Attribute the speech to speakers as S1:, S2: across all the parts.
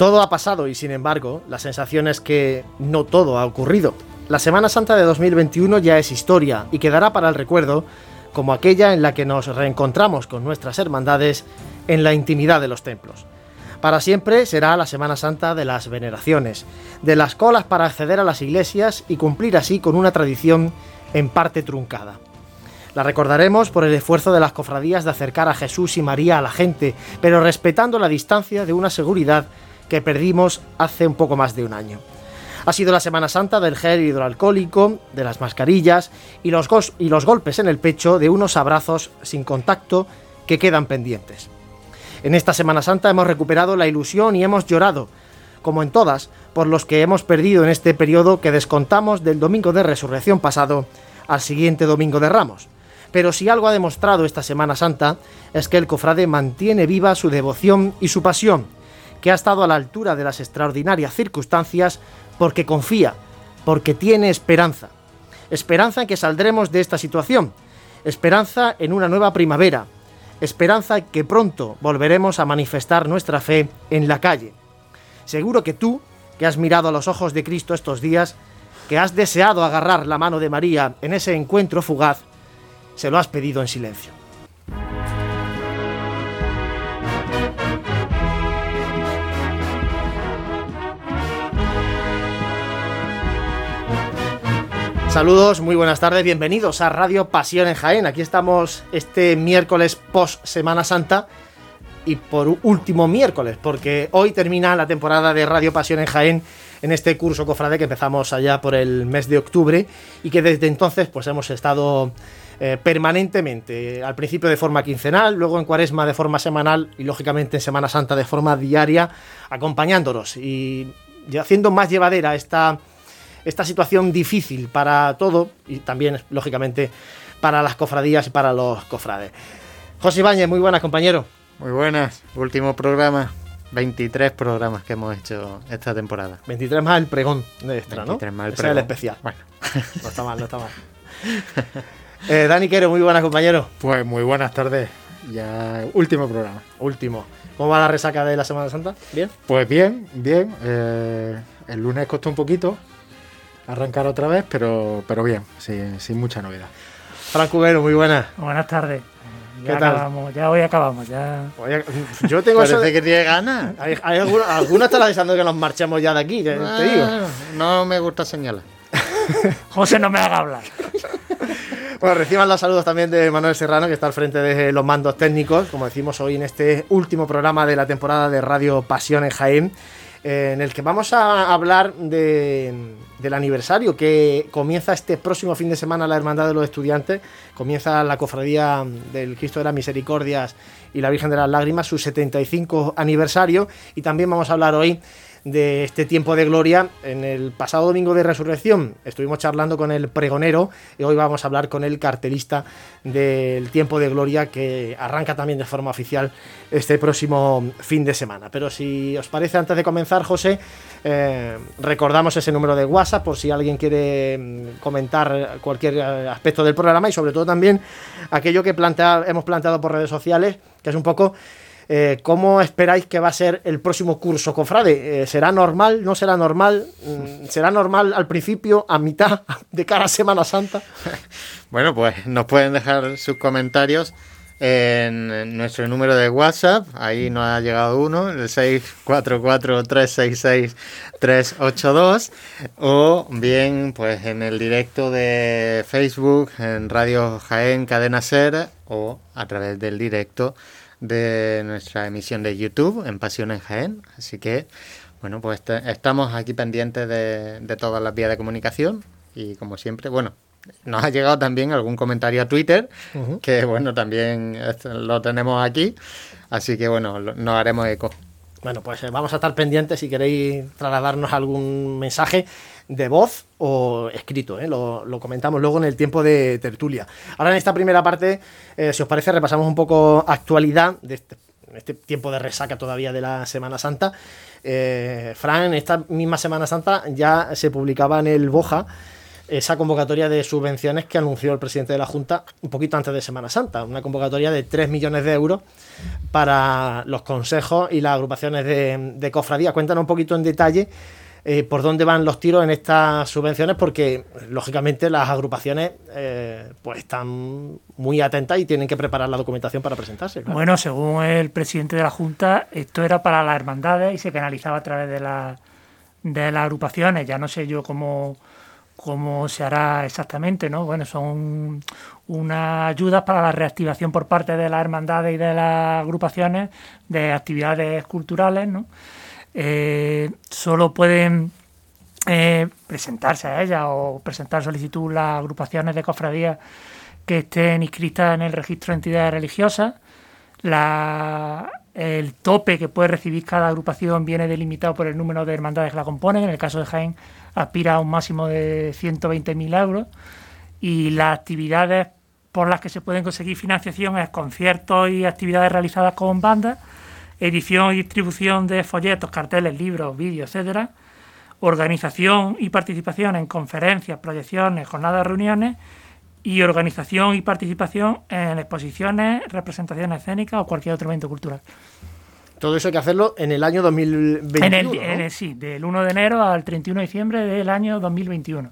S1: Todo ha pasado y sin embargo, la sensación es que no todo ha ocurrido. La Semana Santa de 2021 ya es historia y quedará para el recuerdo como aquella en la que nos reencontramos con nuestras hermandades en la intimidad de los templos. Para siempre será la Semana Santa de las veneraciones, de las colas para acceder a las iglesias y cumplir así con una tradición en parte truncada. La recordaremos por el esfuerzo de las cofradías de acercar a Jesús y María a la gente, pero respetando la distancia de una seguridad que perdimos hace un poco más de un año. Ha sido la Semana Santa del gel hidroalcohólico, de las mascarillas y los, golpes en el pecho de unos abrazos sin contacto que quedan pendientes. En esta Semana Santa hemos recuperado la ilusión y hemos llorado, como en todas, por los que hemos perdido en este periodo que descontamos del domingo de resurrección pasado al siguiente domingo de Ramos. Pero si algo ha demostrado esta Semana Santa es que el cofrade mantiene viva su devoción y su pasión, que ha estado a la altura de las extraordinarias circunstancias porque confía, porque tiene esperanza. Esperanza en que saldremos de esta situación, esperanza en una nueva primavera, esperanza en que pronto volveremos a manifestar nuestra fe en la calle. Seguro que tú, que has mirado a los ojos de Cristo estos días, que has deseado agarrar la mano de María en ese encuentro fugaz, se lo has pedido en silencio. Saludos, muy buenas tardes, bienvenidos a Radio Pasión en Jaén. Aquí estamos este miércoles post Semana Santa y por último miércoles, porque hoy termina la temporada de Radio Pasión en Jaén en este curso cofrade que empezamos allá por el mes de octubre y que desde entonces pues hemos estado eh, permanentemente, al principio de forma quincenal, luego en cuaresma de forma semanal y lógicamente en Semana Santa de forma diaria, acompañándonos y haciendo más llevadera esta esta situación difícil para todo y también, lógicamente, para las cofradías y para los cofrades. José Ibáñez, muy buenas, compañero.
S2: Muy buenas, último programa. 23 programas que hemos hecho esta temporada.
S1: 23 más el pregón de extra,
S2: 23 más el
S1: pregón. es el especial. Bueno. No está mal, no está mal. Eh, Dani Quero, muy buenas, compañero.
S3: Pues muy buenas tardes. Ya último programa.
S1: Último. ¿Cómo va la resaca de la Semana Santa? ¿Bien?
S3: Pues bien, bien. Eh, el lunes costó un poquito, arrancar otra vez, pero, pero bien, sin, mucha novedad.
S1: Franco Cubero, muy buenas.
S4: Buenas tardes. Ya acabamos, ya hoy acabamos, ya.
S1: yo tengo
S2: Parece eso que tiene ganas.
S1: Hay, algunos, algunos están avisando que nos marchemos ya de aquí, te, digo.
S2: No me gusta señalar.
S4: José, no me haga hablar.
S1: Bueno, reciban los saludos también de Manuel Serrano, que está al frente de los mandos técnicos, como decimos hoy en este último programa de la temporada de Radio Pasión en Jaén. Eh, en el que vamos a hablar del aniversario que comienza este próximo fin de semana la Hermandad de los Estudiantes, comienza la Cofradía del Cristo de las Misericordias y la Virgen de las Lágrimas, su 75 aniversario, y también vamos a hablar hoy de este tiempo de gloria. En el pasado domingo de resurrección estuvimos charlando con el pregonero y hoy vamos a hablar con el cartelista del tiempo de gloria que arranca también de forma oficial este próximo fin de semana. Pero si os parece, antes de comenzar, José, eh, recordamos ese número de WhatsApp por si alguien quiere mm, comentar cualquier eh, aspecto del programa y sobre todo también aquello que hemos planteado por redes sociales, que es un poco eh, ¿Cómo esperáis que va a ser el próximo curso, Cofrade? Eh, ¿Será normal? ¿No será normal? Mm, ¿Será normal al principio, a mitad, de cara Semana Santa?
S2: Bueno, pues nos pueden dejar sus comentarios en nuestro número de WhatsApp, ahí nos ha llegado uno, el 644-366-382, o bien pues en el directo de Facebook, en Radio Jaén Cadena Ser, o a través del directo de nuestra emisión de YouTube en Pasión en Jaén. Así que, bueno, pues estamos aquí pendientes de, de todas las vías de comunicación y como siempre, bueno, nos ha llegado también algún comentario a Twitter, que bueno, también lo tenemos aquí, así que bueno, nos haremos eco.
S1: Bueno, pues eh, vamos a estar pendientes si queréis trasladarnos algún mensaje de voz o escrito. ¿eh? Lo, comentamos luego en el tiempo de tertulia. Ahora en esta primera parte, eh, si os parece, repasamos un poco actualidad de este, este tiempo de resaca todavía de la Semana Santa. Fran, en esta misma Semana Santa ya se publicaba en el Boja esa convocatoria de subvenciones que anunció el presidente de la Junta un poquito antes de Semana Santa, una convocatoria de 3 millones de euros para los consejos y las agrupaciones de, de cofradía. Cuéntanos un poquito en detalle eh, por dónde van los tiros en estas subvenciones, porque lógicamente las agrupaciones eh, pues están muy atentas y tienen que preparar la documentación para presentarse.
S4: Bueno, según el presidente de la Junta, esto era para las hermandades y se canalizaba a través de, la, de las agrupaciones. Ya no sé yo cómo cómo se hará exactamente, ¿no? Bueno, son unas ayudas para la reactivación por parte de las hermandades y de las agrupaciones de actividades culturales, ¿no? Eh, solo pueden eh, presentarse a ellas o presentar solicitud las agrupaciones de cofradías que estén inscritas en el registro de entidades religiosas. el tope que puede recibir cada agrupación viene delimitado por el número de hermandades que la componen. En el caso de Jaén aspira a un máximo de 120.000 euros y las actividades por las que se pueden conseguir financiación es conciertos y actividades realizadas con bandas, edición y distribución de folletos, carteles, libros, vídeos, etcétera, organización y participación en conferencias, proyecciones, jornadas, reuniones y organización y participación en exposiciones, representaciones escénicas o cualquier otro evento cultural.
S1: Todo eso hay que hacerlo en el año 2021.
S4: En el, Sí, del 1 de enero al 31 de diciembre del año 2021.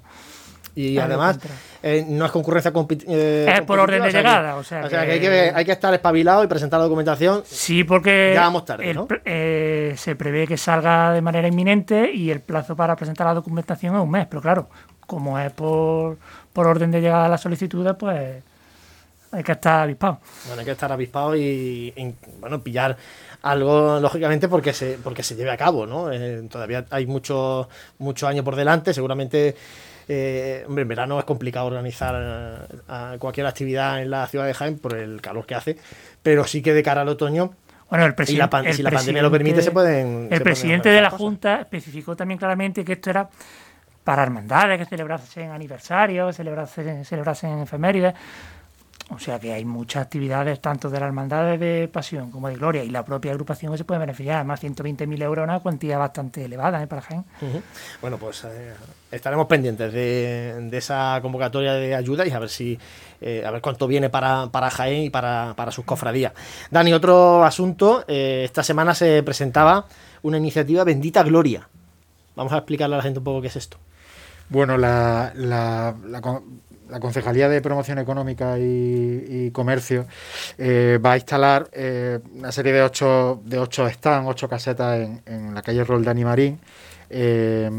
S1: Y además, eh, no es concurrencia
S4: eh, Es por orden de llegada. o sea,
S1: que, hay, que, hay, que, estar espabilado y presentar la documentación.
S4: Sí, porque
S1: ya vamos tarde,
S4: eh, se prevé que salga de manera inminente y el plazo para presentar la documentación es un mes. Pero claro, como es por, por orden de llegada a las solicitudes, pues hay que estar avispado.
S1: Bueno, hay que estar avispado y, y bueno, pillar algo lógicamente porque se porque se lleve a cabo no eh, todavía hay muchos mucho años por delante seguramente eh, hombre, en verano es complicado organizar cualquier actividad en la ciudad de Jaén por el calor que hace, pero sí que de cara al otoño
S4: bueno, el si la
S1: pandemia lo permite, se pueden.
S4: El presidente de la Junta especificó también claramente que esto era para hermandades que celebrasen aniversarios, celebrasen, celebrasen efemérides. O sea que hay muchas actividades, tanto de la hermandad de pasión como de gloria y la propia agrupación que se puede beneficiar. Además, 120.000 euros una cuantía bastante elevada ¿eh? para Jaén.
S1: Bueno, pues eh, estaremos pendientes de, esa convocatoria de ayuda y a ver si eh, a ver cuánto viene para, para Jaén y para, para sus cofradías. Dani, otro asunto. esta semana se presentaba una iniciativa Bendita Gloria. Vamos a explicarle a la gente un poco qué es esto.
S3: Bueno, la, la la Concejalía de Promoción Económica y, Comercio eh, va a instalar eh, una serie de ocho, de ocho stands, ocho casetas en, la calle Roldán y Marín. Eh,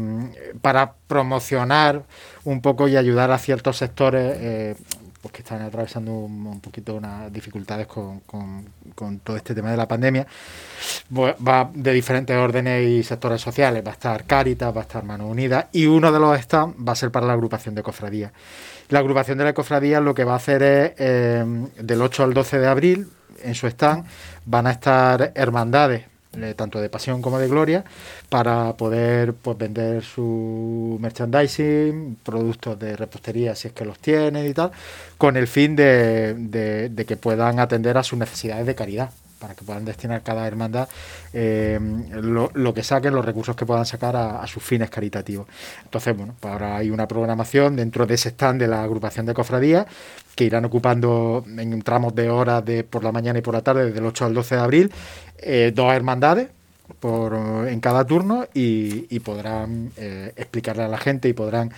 S3: para promocionar un poco y ayudar a ciertos sectores pues que están atravesando un, poquito unas dificultades con, con, todo este tema de la pandemia. Va de diferentes órdenes y sectores sociales. Va a estar Cáritas, va a estar Mano Unida y uno de los stands va a ser para la agrupación de cofradías. La agrupación de la cofradía lo que va a hacer es, eh, del 8 al 12 de abril, en su stand, van a estar hermandades, eh, tanto de pasión como de gloria, para poder pues, vender su merchandising, productos de repostería si es que los tienen y tal, con el fin de que puedan atender a sus necesidades de caridad para que puedan destinar cada hermandad eh, lo, que saquen, los recursos que puedan sacar a, sus fines caritativos. Entonces, bueno, pues ahora hay una programación dentro de ese stand de la agrupación de cofradías que irán ocupando en tramos de horas de por la mañana y por la tarde, desde el 8 al 12 de abril, eh, dos hermandades por, en cada turno y, podrán eh, explicarle a la gente y podrán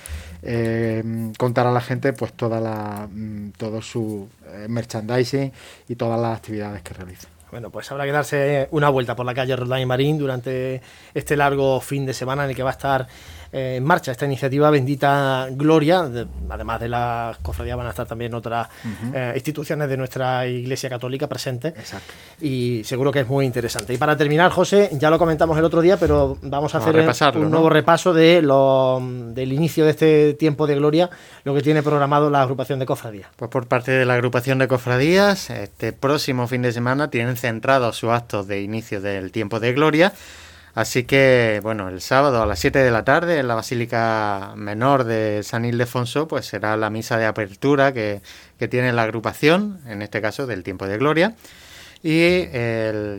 S3: contar a la gente pues toda la, mm, todo su merchandising y todas las actividades que realizan.
S1: Bueno, pues habrá que darse una vuelta por la calle Roldán y Marín durante este largo fin de semana en el que va a estar eh, en marcha esta iniciativa Bendita Gloria. además de la cofradía van a estar también otras eh, instituciones de nuestra Iglesia Católica presentes.
S3: Exacto.
S1: Y seguro que es muy interesante. Y para terminar, José, ya lo comentamos el otro día, pero vamos a hacer un nuevo repaso de lo, del inicio de este tiempo de gloria, lo que tiene programado la agrupación de cofradías.
S2: Pues por parte de la agrupación de cofradías, este próximo fin de semana tienen centrado su acto de inicio del tiempo de gloria Así que, bueno, el sábado a las 7 de la tarde en la Basílica Menor de San Ildefonso, pues será la misa de apertura que, tiene la agrupación, en este caso del Tiempo de Gloria. Y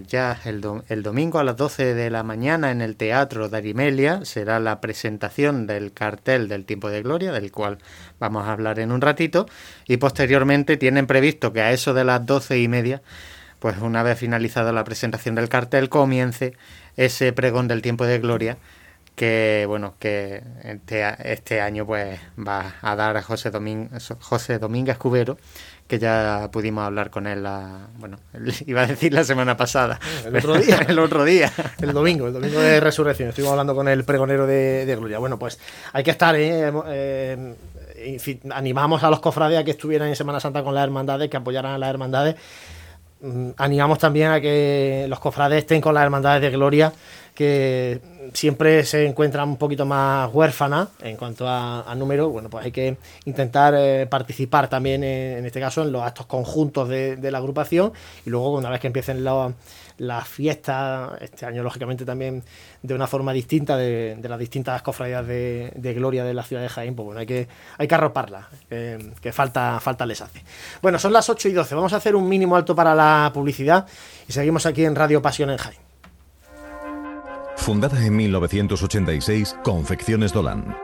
S2: ya el, el, domingo a las 12 de la mañana en el Teatro de Arimelia será la presentación del cartel del Tiempo de Gloria, del cual vamos a hablar en un ratito. Y posteriormente tienen previsto que a eso de las doce y media, pues una vez finalizada la presentación del cartel, comience ese pregón del Tiempo de Gloria que bueno que este, este año pues va a dar a José, José Domínguez Cubero que ya pudimos hablar con él, la, bueno, iba a decir la semana pasada.
S1: El otro día.
S2: el otro día.
S1: el domingo, el domingo de resurrección. Estuvimos hablando con el pregonero de, Gloria. Bueno, pues hay que estar, ¿eh? eh animamos a los cofrades a que estuvieran en Semana Santa con las hermandades, que apoyaran a las hermandades. Mm, animamos también a que los cofrades estén con las hermandades de Gloria que siempre se encuentran un poquito más huérfanas en cuanto a, número, bueno, pues hay que intentar eh, participar también en, este caso en los actos conjuntos de, la agrupación. Y luego una vez que empiecen las fiestas, este año lógicamente también de una forma distinta de, las distintas cofradías de, gloria de la ciudad de Jaén, pues bueno, hay que, hay que arroparla, que falta, falta les hace. Bueno, son las 8 y 12, vamos a hacer un mínimo alto para la publicidad y seguimos aquí en Radio Pasión en Jaén.
S5: Fundada en 1986, Confecciones Dolan.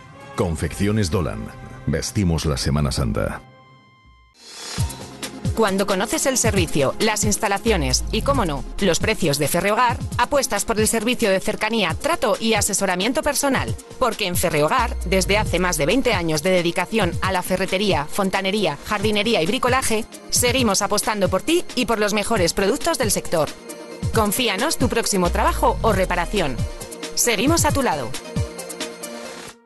S5: Confecciones Dolan. Vestimos la Semana Santa.
S6: Cuando conoces el servicio, las instalaciones y, cómo no, los precios de Ferrehogar, apuestas por el servicio de cercanía, trato y asesoramiento personal. Porque en Ferrehogar, desde hace más de 20 años de dedicación a la ferretería, fontanería, jardinería y bricolaje, seguimos apostando por ti y por los mejores productos del sector. Confíanos tu próximo trabajo o reparación. Seguimos a tu lado.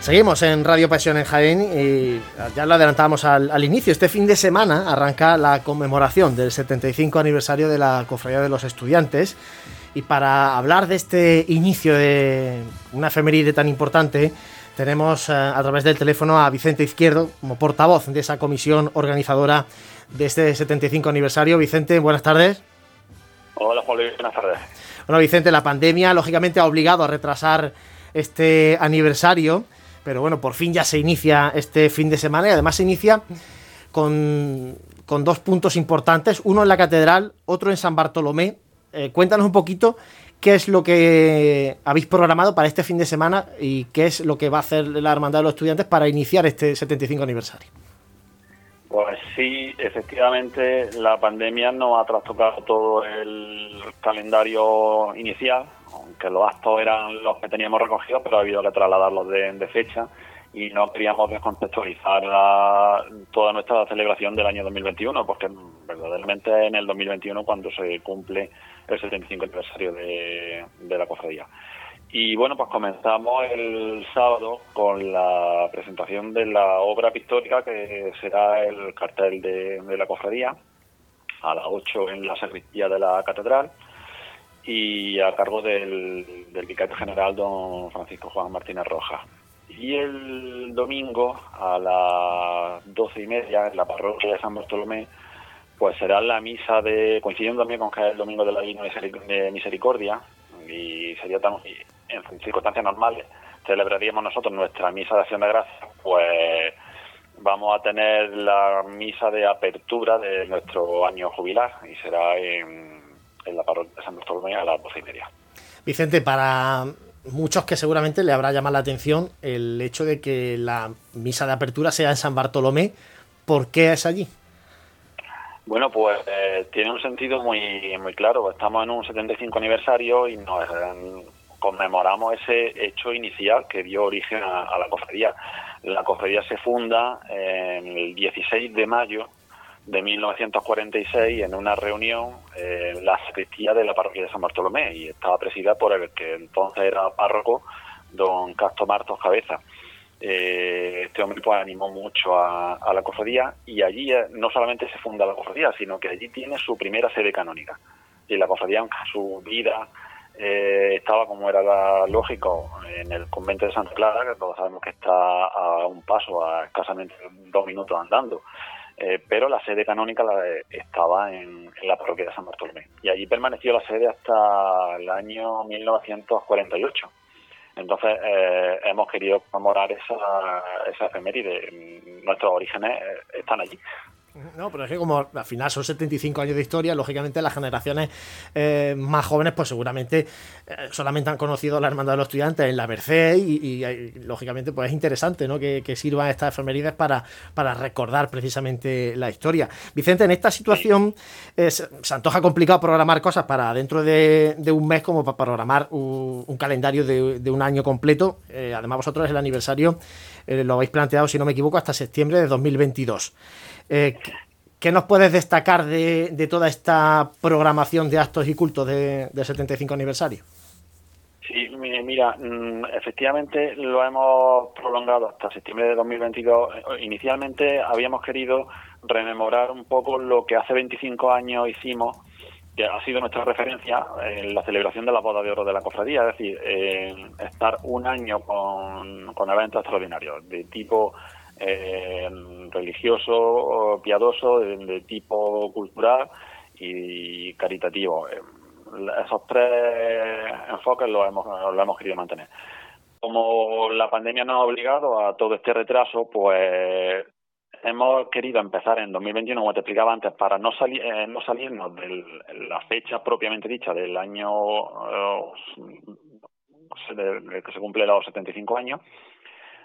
S1: Seguimos en Radio Pasión en Jaén y ya lo adelantamos al, inicio. Este fin de semana arranca la conmemoración del 75 aniversario de la Cofradía de los Estudiantes. Y para hablar de este inicio de una efeméride tan importante, tenemos eh, a través del teléfono a Vicente Izquierdo como portavoz de esa comisión organizadora de este 75 aniversario. Vicente, buenas tardes.
S7: Hola, Juan buenas tardes.
S1: Bueno, Vicente, la pandemia lógicamente ha obligado a retrasar este aniversario. Pero bueno, por fin ya se inicia este fin de semana y además se inicia con, dos puntos importantes, uno en la catedral, otro en San Bartolomé. Eh, cuéntanos un poquito qué es lo que habéis programado para este fin de semana y qué es lo que va a hacer la Hermandad de los Estudiantes para iniciar este 75 aniversario.
S7: Pues sí, efectivamente la pandemia nos ha trastocado todo el calendario inicial, que los actos eran los que teníamos recogidos, pero ha habido que trasladarlos de, fecha y no queríamos descontextualizar toda nuestra celebración del año 2021, porque verdaderamente en el 2021 cuando se cumple el 75 aniversario de, la cofradía. Y bueno, pues comenzamos el sábado con la presentación de la obra pictórica que será el cartel de, de la cofradía a las 8 en la sacristía de la catedral y a cargo del, del vicario general don Francisco Juan Martínez Rojas. Y el domingo a las doce y media en la parroquia de San Bartolomé pues será la misa de, coincidiendo también con que es el domingo de la Divina Misericordia, y sería tan, en circunstancias normales, celebraríamos nosotros nuestra misa de acción de gracias, pues vamos a tener la misa de apertura de nuestro año jubilar y será en, la parroquia de San Bartolomé a las doce y media.
S1: Vicente, para muchos que seguramente le habrá llamado la atención el hecho de que la misa de apertura sea en San Bartolomé, ¿por qué es allí?
S7: Bueno, pues eh, tiene un sentido muy muy claro. Estamos en un 75 aniversario y nos eh, conmemoramos ese hecho inicial que dio origen a, la cofradía. La cofradía se funda en el 16 de mayo de 1946 en una reunión en la sacristía de la parroquia de San Bartolomé y estaba presidida por el que entonces era párroco, don Castro Martos Cabeza. Eh, este hombre pues animó mucho a, la cofradía y allí eh, no solamente se funda la cofradía, sino que allí tiene su primera sede canónica. Y la cofradía, aunque su vida eh, estaba, como era lógico, en el convento de Santa Clara, que todos sabemos que está a un paso, a escasamente dos minutos andando, pero la sede canónica la, estaba en, en, la parroquia de San Bartolomé. Y allí permaneció la sede hasta el año 1948 entonces eh, hemos querido conmemorar esa, esa efeméride. Nuestros orígenes eh, están allí.
S1: No, pero es que como al final son 75 años de historia, lógicamente las generaciones eh, más jóvenes pues seguramente eh, solamente han conocido la Hermandad de los Estudiantes en la Merced y, lógicamente pues es interesante ¿no? que, sirvan estas efemérides para, para recordar precisamente la historia. Vicente, en esta situación eh, se, antoja complicado programar cosas para dentro de, un mes como para programar un, calendario de, un año completo. además vosotros el aniversario lo habéis planteado, si no me equivoco, hasta septiembre de 2022. Eh, ¿Qué nos puedes destacar de, toda esta programación de actos y cultos de, del 75 aniversario?
S7: Sí, mira, mm, efectivamente lo hemos prolongado hasta septiembre de 2022. Inicialmente habíamos querido rememorar un poco lo que hace 25 años hicimos, que ha sido nuestra referencia en la celebración de la boda de oro de la cofradía, es decir, estar un año con, con eventos extraordinarios de tipo eh, religioso, piadoso, de, tipo cultural y caritativo. Eh, esos tres enfoques los hemos, los hemos querido mantener. Como la pandemia nos ha obligado a todo este retraso, pues hemos querido empezar en 2021, como te explicaba antes, para no, salir eh, no salirnos de la fecha propiamente dicha del año eh, que se cumple los 75 años,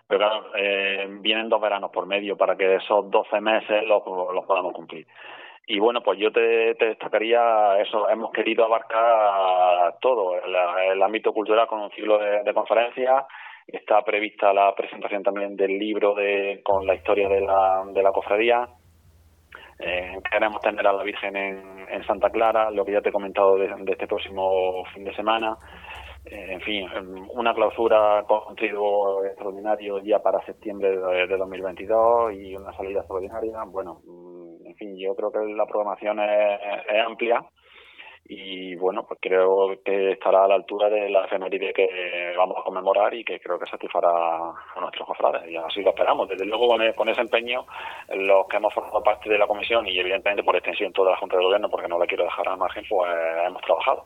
S7: pero claro, eh, vienen dos veranos por medio para que esos 12 meses los, podamos cumplir. Y bueno, pues yo te, destacaría eso, hemos querido abarcar todo, el, ámbito cultural con un ciclo de, conferencias, está prevista la presentación también del libro de, con la historia de la, de la cofradía, eh, queremos tener a la Virgen en, en, Santa Clara, lo que ya te he comentado de este próximo fin de semana. Eh, en fin, em, una clausura con trigo extraordinario ya para septiembre de, 2022 y una salida extraordinaria. Bueno, mm, en fin, yo creo que la programación es, amplia y bueno, pues creo que estará a la altura de la efeméride que vamos a conmemorar y que creo que satisfará a nuestros cofrades y así lo esperamos. Desde luego con, con, ese empeño, los que hemos formado parte de la comisión y evidentemente por extensión toda la Junta de Gobierno, porque no la quiero dejar al margen, pues hemos trabajado.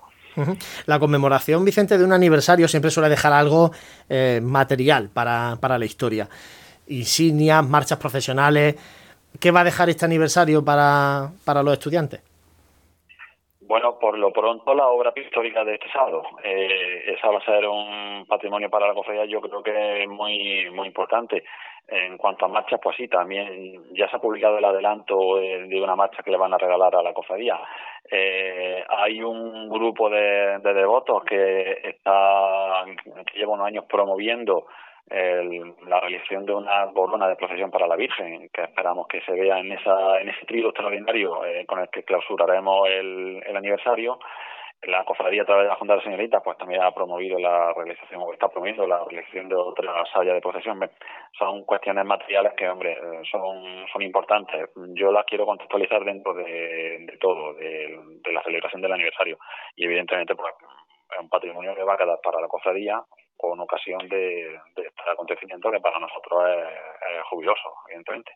S1: La conmemoración, Vicente, de un aniversario siempre suele dejar algo eh, material para, la historia. Insignias, marchas profesionales. ¿Qué va a dejar este aniversario para, los estudiantes?
S7: Bueno, por lo pronto la obra pictórica de este sábado. Eh, esa va a ser un patrimonio para la cofradía, yo creo que es muy, muy importante. En cuanto a marchas, pues sí, también ya se ha publicado el adelanto de, una marcha que le van a regalar a la cofradía. Eh, hay un grupo de, devotos que está que lleva unos años promoviendo la realización de una corona de procesión para la Virgen, que esperamos que se vea en esa en ese trío extraordinario eh, con el que clausuraremos el, el aniversario la cofradía a través de la Junta de Señoritas pues también ha promovido la realización o está promoviendo la realización de otra salla de procesión. Son cuestiones materiales que, hombre, son, son importantes. Yo las quiero contextualizar dentro de, todo, de, la celebración del aniversario. Y evidentemente, pues es un patrimonio que va a quedar para la cofradía, con ocasión de, acontecimiento que para nosotros es, jubiloso, evidentemente.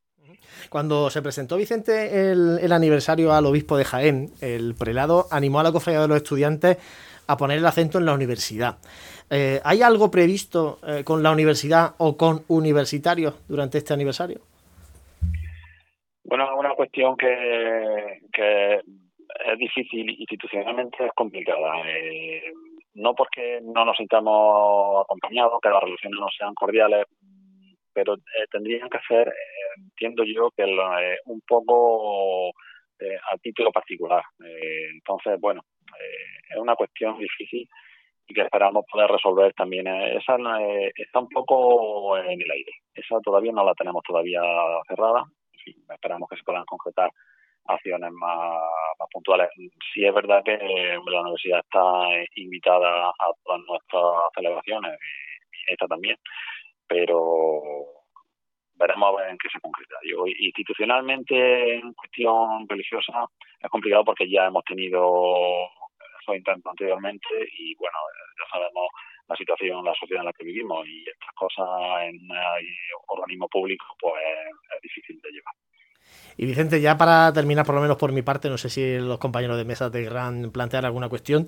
S1: Cuando se presentó Vicente el, aniversario al obispo de Jaén, el prelado animó a la cofradía de los estudiantes a poner el acento en la universidad. Eh, ¿Hay algo previsto eh, con la universidad o con universitarios durante este aniversario?
S7: Bueno, una cuestión que, que es difícil institucionalmente, es complicada. Eh, no porque no nos sintamos acompañados, que las relaciones no sean cordiales, pero eh, tendrían que ser, eh, entiendo yo, que un poco a título particular. entonces, bueno, es una cuestión difícil y que esperamos poder resolver también. Esa está un poco en el aire. Esa todavía no la tenemos todavía cerrada. esperamos que se puedan concretar acciones más, puntuales. Sí es verdad que la universidad está invitada a todas nuestras celebraciones, y esta también, pero veremos a ver en qué se concreta. Yo, institucionalmente, en cuestión religiosa, es complicado porque ya hemos tenido esos intentos anteriormente y, bueno, ya sabemos la situación, la sociedad en la que vivimos y estas cosas en organismo público, pues es difícil de llevar.
S1: Y Vicente, ya para terminar, por lo menos por mi parte, no sé si los compañeros de mesa te querrán plantear alguna cuestión,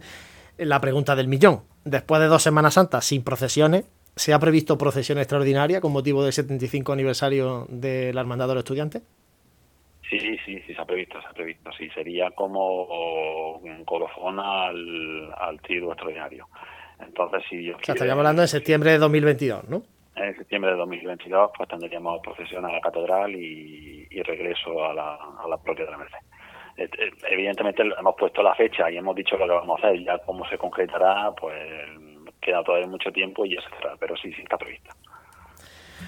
S1: la pregunta del millón. Después de dos Semanas Santas sin procesiones, ¿se ha previsto procesión extraordinaria con motivo del 75 aniversario de la Hermandad de los Estudiantes?
S7: Sí, sí, sí, se ha previsto, se ha previsto. Sí, sería como un colofón al, al tiro extraordinario. Entonces, si
S1: O sea, estaríamos hablando en septiembre de 2022, ¿no?
S7: en septiembre de 2022 pues tendríamos procesión a la catedral y, regreso a la, a la propia de la Merced. Evidentemente hemos puesto la fecha y hemos dicho lo que vamos a hacer, ya cómo se concretará, pues queda todavía mucho tiempo y ya se será, pero sí, sí está previsto.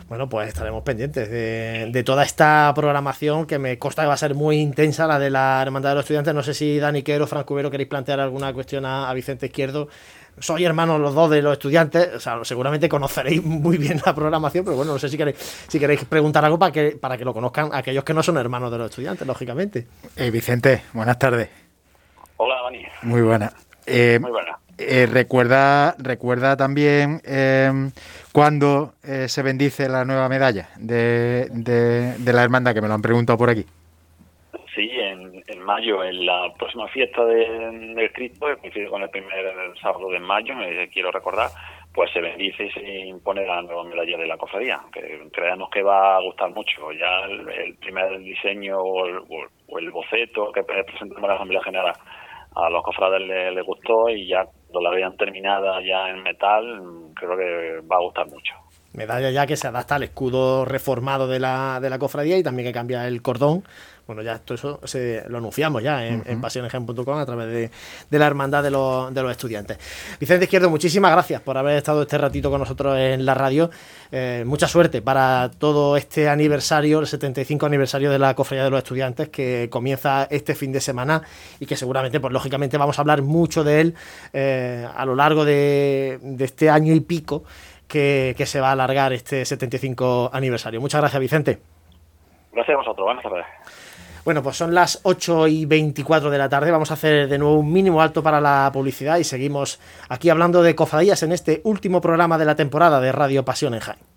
S1: Bueno, pues estaremos pendientes de, toda esta programación que me consta que va a ser muy intensa, la de la Hermandad de los Estudiantes. No sé si Dani Quero, Franco Vero, queréis plantear alguna cuestión a Vicente Izquierdo soy hermanos los dos de los estudiantes, o sea, seguramente conoceréis muy bien la programación, pero bueno, no sé si queréis, si queréis preguntar algo para que, para que lo conozcan aquellos que no son hermanos de los estudiantes, lógicamente.
S3: Eh, Vicente, buenas tardes.
S7: Hola, Dani.
S3: Muy buena. Eh, muy buena. Eh, recuerda, recuerda también eh, cuándo se bendice la nueva medalla de, de la hermandad, que me lo han preguntado por aquí.
S7: En, en mayo, en la próxima fiesta de, del Cristo, que coincide con el primer sábado de mayo, eh, quiero recordar, pues se bendice y se impone la nueva medalla de la cofradía, que creemos que va a gustar mucho. Ya el, primer diseño o el, boceto que presentamos a la Asamblea General a los cofrades les le gustó y ya cuando la vean terminada ya en metal, creo que va a gustar mucho
S1: medalla ya que se adapta al escudo reformado de la, de la cofradía y también que cambia el cordón bueno, ya todo eso se, lo anunciamos ya en, uh a través de, la hermandad de los, de los, estudiantes. Vicente Izquierdo, muchísimas gracias por haber estado este ratito con nosotros en la radio. Eh, mucha suerte para todo este aniversario, el 75 aniversario de la Cofradía de los Estudiantes, que comienza este fin de semana y que seguramente, pues lógicamente, vamos a hablar mucho de él eh, a lo largo de, este año y pico que, que se va a alargar este 75 aniversario. Muchas gracias, Vicente.
S7: Gracias a vosotros. Buenas tardes.
S1: Bueno, pues son las 8 y 24 de la tarde. Vamos a hacer de nuevo un mínimo alto para la publicidad y seguimos aquí hablando de cofradías en este último programa de la temporada de Radio Pasión en Jaén.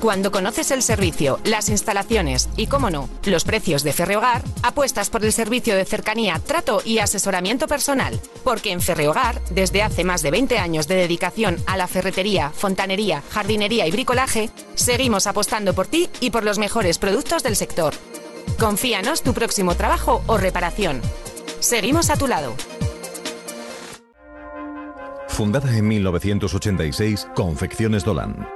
S6: Cuando conoces el servicio, las instalaciones y, cómo no, los precios de Ferrehogar, apuestas por el servicio de cercanía, trato y asesoramiento personal. Porque en Ferrehogar, desde hace más de 20 años de dedicación a la ferretería, fontanería, jardinería y bricolaje, seguimos apostando por ti y por los mejores productos del sector. Confíanos tu próximo trabajo o reparación. Seguimos a tu lado.
S5: Fundada en 1986, Confecciones Dolan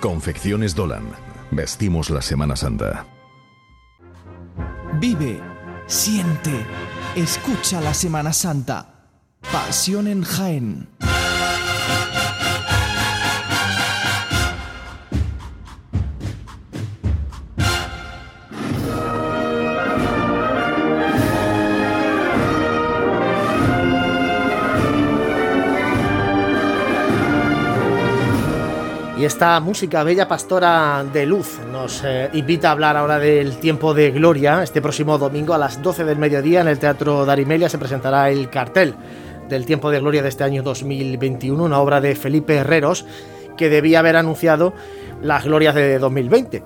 S5: Confecciones Dolan. Vestimos la Semana Santa.
S8: Vive, siente, escucha la Semana Santa. Pasión en Jaén.
S1: Esta música bella pastora de luz nos eh, invita a hablar ahora del tiempo de gloria. Este próximo domingo a las 12 del mediodía en el Teatro Darimelia se presentará el cartel del tiempo de gloria de este año 2021, una obra de Felipe Herreros que debía haber anunciado las glorias de 2020.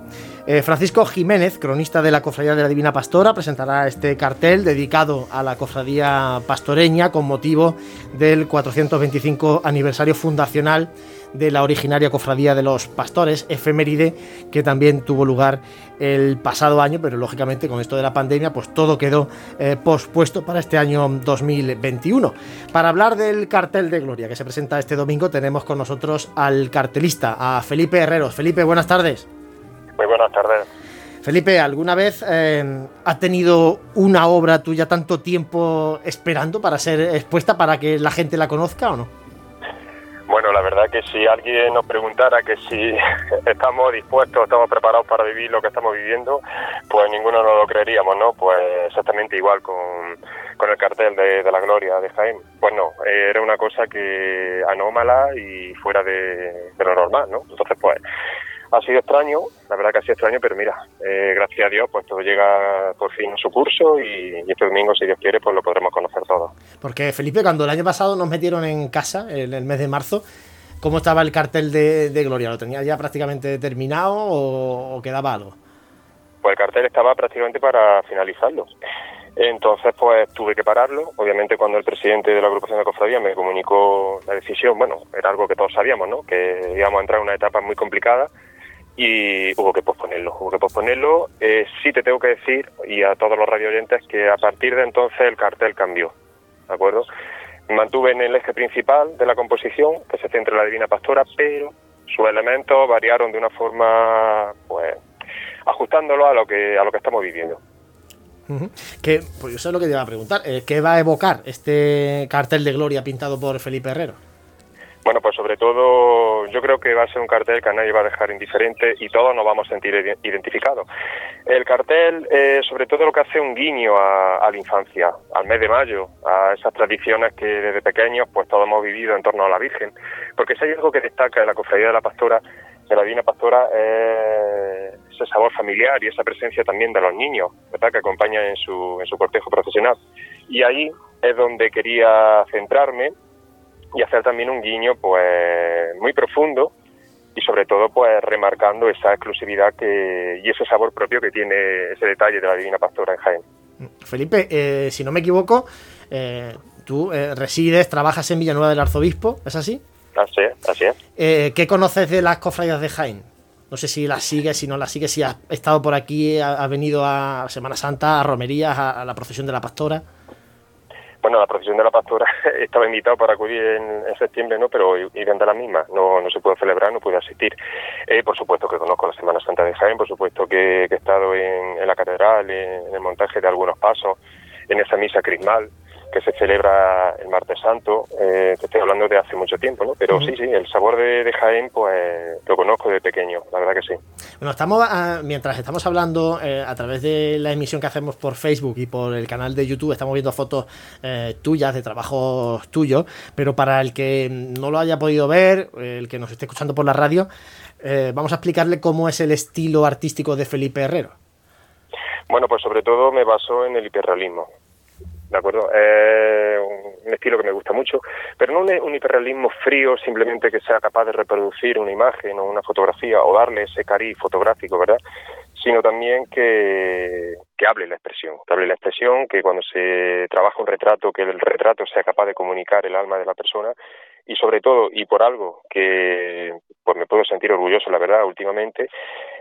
S1: Eh, Francisco Jiménez, cronista de la Cofradía de la Divina Pastora, presentará este cartel dedicado a la Cofradía Pastoreña con motivo del 425 aniversario fundacional de la originaria Cofradía de los Pastores, efeméride que también tuvo lugar el pasado año, pero lógicamente con esto de la pandemia, pues todo quedó eh, pospuesto para este año 2021. Para hablar del cartel de Gloria que se presenta este domingo, tenemos con nosotros al cartelista, a Felipe Herreros. Felipe, buenas tardes.
S9: Muy buenas tardes.
S1: Felipe, ¿alguna vez eh, ha tenido una obra tuya tanto tiempo esperando para ser expuesta, para que la gente la conozca o no?
S9: Bueno, la verdad que si alguien nos preguntara que si estamos dispuestos, estamos preparados para vivir lo que estamos viviendo, pues ninguno nos lo creeríamos, ¿no? Pues exactamente igual con, con el cartel de, de, la gloria de Jaime. Pues no, era una cosa que anómala y fuera de lo normal, ¿no? Entonces, pues ha sido extraño, la verdad que ha sido extraño, pero mira, eh, gracias a Dios, pues todo llega por fin a su curso y, y, este domingo, si Dios quiere, pues lo podremos conocer todo.
S1: Porque Felipe, cuando el año pasado nos metieron en casa, en el mes de marzo, ¿cómo estaba el cartel de, de Gloria? ¿Lo tenía ya prácticamente terminado o, o, quedaba algo?
S9: Pues el cartel estaba prácticamente para finalizarlo. Entonces, pues tuve que pararlo. Obviamente, cuando el presidente de la agrupación de cofradía me comunicó la decisión, bueno, era algo que todos sabíamos, ¿no? Que íbamos a entrar en una etapa muy complicada y hubo que posponerlo, hubo que posponerlo. Eh, sí te tengo que decir, y a todos los radio oyentes, que a partir de entonces el cartel cambió, ¿de acuerdo? Mantuve en el eje principal de la composición, que se centra en la Divina Pastora, pero sus elementos variaron de una forma, pues, ajustándolo a lo que, a lo que estamos viviendo.
S1: Que, pues eso es lo que te iba a preguntar. Eh, ¿Qué va a evocar este cartel de gloria pintado por Felipe Herrero?
S9: Bueno, pues sobre todo yo creo que va a ser un cartel que a nadie va a dejar indiferente y todos nos vamos a sentir identificados. El cartel, eh, sobre todo lo que hace un guiño a, la infancia, al mes de mayo, a esas tradiciones que desde pequeños pues todos hemos vivido en torno a la Virgen. Porque si hay algo que destaca en la cofradía de la pastora, de la Divina Pastora, es ese sabor familiar y esa presencia también de los niños, ¿verdad? que acompañan en su, en su cortejo profesional. Y ahí es donde quería centrarme y hacer también un guiño pues muy profundo y sobre todo pues remarcando esa exclusividad que, y ese sabor propio que tiene ese detalle de la Divina Pastora en Jaén.
S1: Felipe, eh, si no me equivoco, eh, tú eh, resides, trabajas en Villanueva del Arzobispo, ¿es así?
S9: Así es, así es.
S1: ¿Qué conoces de las cofradías de Jaén? No sé si las sigues, si no las sigues, si has estado por aquí, ha, venido a Semana Santa, a romerías, a, a la procesión de la Pastora
S9: bueno, la procesión de la pastora estaba invitado para acudir en, septiembre, ¿no? Pero iban de la misma, no, no se pudo celebrar, no pude asistir. Eh, por supuesto que conozco la Semana Santa de Jaén, por supuesto que, que he estado en, en la catedral, en, en, el montaje de algunos pasos, en esa misa crismal que se celebra el martes santo, eh, te estoy hablando de hace mucho tiempo, ¿no? Pero uh -huh. sí, sí, el sabor de, de, Jaén, pues lo conozco de pequeño, la verdad que sí.
S1: Bueno, estamos, a, mientras estamos hablando eh, a través de la emisión que hacemos por Facebook y por el canal de YouTube, estamos viendo fotos eh, tuyas, de trabajos tuyos, pero para el que no lo haya podido ver, el que nos esté escuchando por la radio, vamos a explicarle cómo es el estilo artístico de Felipe Herrero.
S9: Bueno, pues sobre todo me baso en el hiperrealismo. ¿De acuerdo? Es un estilo que me gusta mucho, pero no un, hiperrealismo frío, simplemente que sea capaz de reproducir una imagen o una fotografía o darle ese cariz fotográfico, ¿verdad? sino también que, que hable la expresión, que hable la expresión, que cuando se trabaja un retrato, que el retrato sea capaz de comunicar el alma de la persona y sobre todo, y por algo que pues me puedo sentir orgulloso, la verdad, últimamente,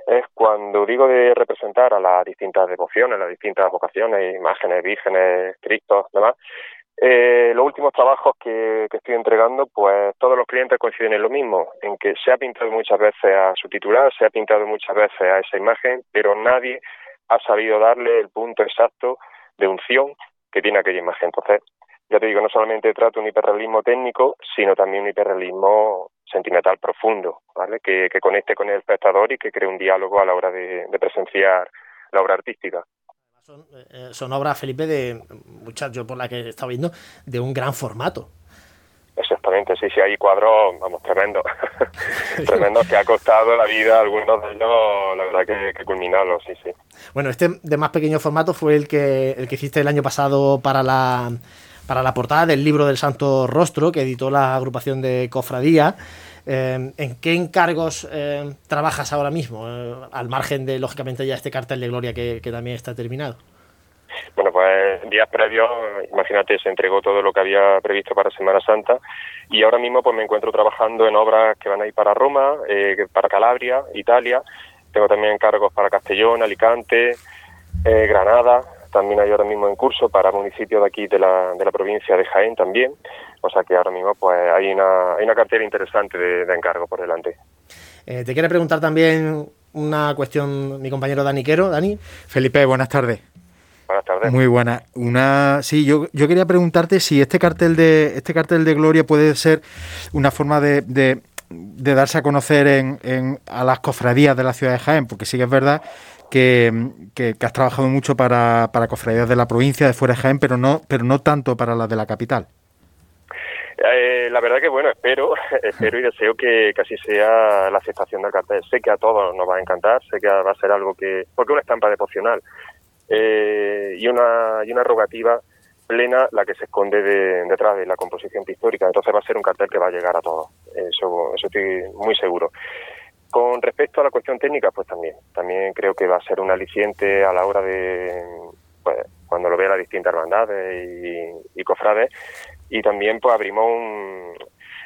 S9: es cuando digo de representar a las distintas devociones, las distintas vocaciones, imágenes, vírgenes, cristos, demás, eh, los últimos trabajos que, que, estoy entregando, pues todos los clientes coinciden en lo mismo, en que se ha pintado muchas veces a su titular, se ha pintado muchas veces a esa imagen, pero nadie ha sabido darle el punto exacto de unción que tiene aquella imagen. Entonces, ya te digo, no solamente trato un hiperrealismo técnico, sino también un hiperrealismo sentimental profundo, ¿vale? Que, que conecte con el espectador y que cree un diálogo a la hora de, de presenciar la obra artística.
S1: Son, eh, son obras, Felipe, de muchas, yo por la que he estado viendo, de un gran formato.
S9: Exactamente, sí, sí, hay cuadros, vamos, tremendos, tremendos que ha costado la vida, algunos de ellos, la verdad que, que culminarlos, sí, sí.
S1: Bueno, este de más pequeño formato fue el que, el que hiciste el año pasado para la, para la portada del libro del Santo Rostro, que editó la agrupación de Cofradía. Eh, ¿En qué encargos eh, trabajas ahora mismo? Eh, al margen de, lógicamente, ya este cartel de gloria que, que también está terminado.
S9: Bueno, pues días previos, imagínate, se entregó todo lo que había previsto para Semana Santa y ahora mismo pues me encuentro trabajando en obras que van a ir para Roma, eh, para Calabria, Italia. Tengo también encargos para Castellón, Alicante, Granada. También hay ahora mismo en curso para municipios de aquí de la, de la provincia de Jaén también. O sea que ahora mismo pues hay una, hay una cartera interesante de, de encargo por delante.
S1: Eh, te quiere preguntar también una cuestión mi compañero Dani Quero. Dani.
S3: Felipe, buenas tardes.
S9: Buenas tardes.
S3: Muy buena. Una, sí, yo, yo quería preguntarte si este cartel de este cartel de gloria puede ser una forma de, de, de darse a conocer en, en, a las cofradías de la ciudad de Jaén, porque sí que es verdad que, que, has trabajado mucho para, para, cofradías de la provincia, de fuera de Jaén, pero no, pero no tanto para las de la capital.
S9: Eh, la verdad que bueno, espero, espero y deseo que, así sea la aceptación del cartel. Sé que a todos nos va a encantar, sé que va a ser algo que, porque una estampa devocional eh, y una y una rogativa plena la que se esconde de, detrás de la composición pictórica. Entonces va a ser un cartel que va a llegar a todos. Eso, eso estoy muy seguro. Con respecto a la cuestión técnica, pues también. También creo que va a ser un aliciente a la hora de, pues, cuando lo vea las distintas hermandades y, y cofrades. Y también, pues, abrimos un,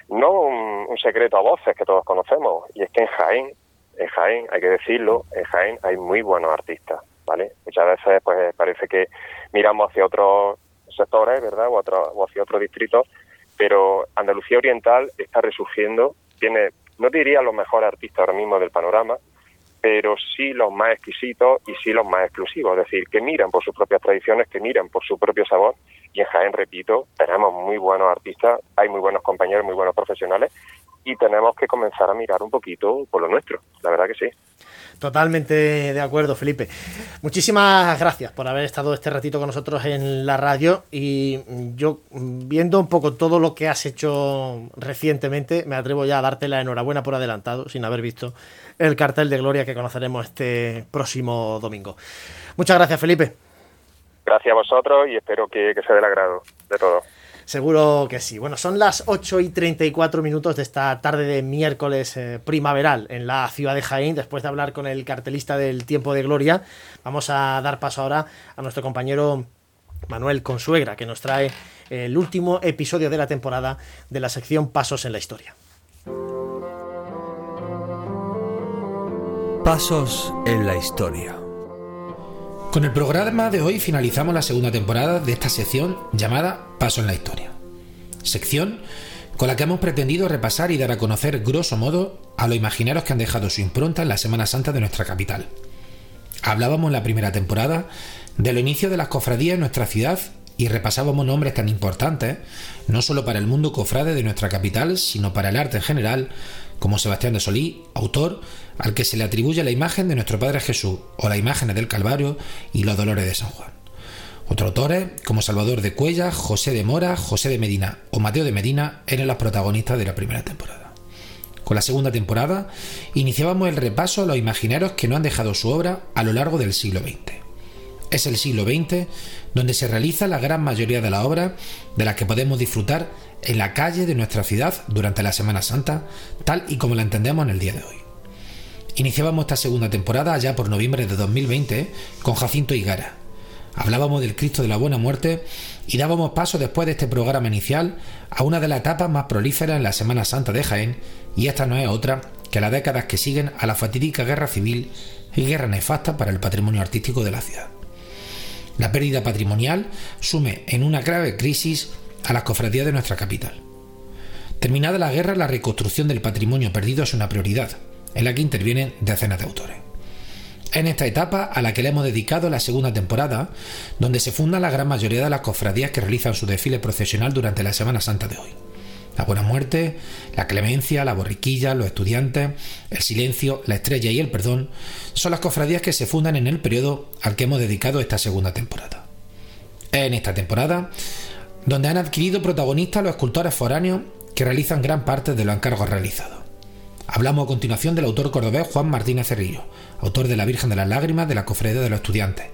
S9: no un, un secreto a voces que todos conocemos. Y es que en Jaén, en Jaén, hay que decirlo, en Jaén hay muy buenos artistas ¿vale? Muchas veces pues parece que miramos hacia otros sectores, ¿verdad? O, otro, o hacia otros distritos, pero Andalucía Oriental está resurgiendo, tiene, no diría los mejores artistas ahora mismo del panorama, pero sí los más exquisitos y sí los más exclusivos, es decir, que miran por sus propias tradiciones, que miran por su propio sabor, y en Jaén, repito, tenemos muy buenos artistas, hay muy buenos compañeros, muy buenos profesionales, y tenemos que comenzar a mirar un poquito por lo nuestro, la verdad que sí.
S1: Totalmente de acuerdo, Felipe. Muchísimas gracias por haber estado este ratito con nosotros en la radio y yo viendo un poco todo lo que has hecho recientemente, me atrevo ya a darte la enhorabuena por adelantado, sin haber visto el cartel de gloria que conoceremos este próximo domingo. Muchas gracias, Felipe.
S9: Gracias a vosotros y espero que, que sea del agrado de todos.
S1: Seguro que sí. Bueno, son las 8 y 34 minutos de esta tarde de miércoles eh, primaveral en la ciudad de Jaén. Después de hablar con el cartelista del Tiempo de Gloria, vamos a dar paso ahora a nuestro compañero Manuel Consuegra, que nos trae el último episodio de la temporada de la sección Pasos en la Historia.
S10: Pasos en la Historia.
S11: Con el programa de hoy finalizamos la segunda temporada de esta sección llamada Paso en la Historia. Sección con la que hemos pretendido repasar y dar a conocer grosso modo a los imaginarios que han dejado su impronta en la Semana Santa de nuestra capital. Hablábamos en la primera temporada del inicio de las cofradías en nuestra ciudad y repasábamos nombres tan importantes, no solo para el mundo cofrade de nuestra capital, sino para el arte en general, como Sebastián de Solí, autor al que se le atribuye la imagen de nuestro Padre Jesús o las imágenes del Calvario y los dolores de San Juan. Otros autores, como Salvador de Cuella, José de Mora, José de Medina o Mateo de Medina, eran los protagonistas de la primera temporada. Con la segunda temporada iniciábamos el repaso a los imaginarios que no han dejado su obra a lo largo del siglo XX. Es el siglo XX donde se realiza la gran mayoría de las obras de las que podemos disfrutar en la calle de nuestra ciudad durante la Semana Santa, tal y como la entendemos en el día de hoy. Iniciábamos esta segunda temporada ya por noviembre de 2020 con Jacinto Higara. Hablábamos del Cristo de la Buena Muerte y dábamos paso después de este programa inicial a una de las etapas más prolíferas en la Semana Santa de Jaén y esta no es otra que las décadas que siguen a la fatídica guerra civil y guerra nefasta para el patrimonio artístico de la ciudad. La pérdida patrimonial sume en una grave crisis a las cofradías de nuestra capital. Terminada la guerra, la reconstrucción del patrimonio perdido es una prioridad, en la que intervienen decenas de autores. En esta etapa a la que le hemos dedicado la segunda temporada, donde se funda la gran mayoría de las cofradías que realizan su desfile procesional durante la Semana Santa de hoy. La Buena Muerte, la Clemencia, la Borriquilla, los Estudiantes, el Silencio, la Estrella y el Perdón son las cofradías que se fundan en el periodo al que hemos dedicado esta segunda temporada. En esta temporada, donde han adquirido protagonistas los escultores foráneos que realizan gran parte de los encargos realizados. Hablamos a continuación del autor cordobés Juan Martínez Cerrillo, autor de La Virgen de las Lágrimas de la Cofradía de los Estudiantes,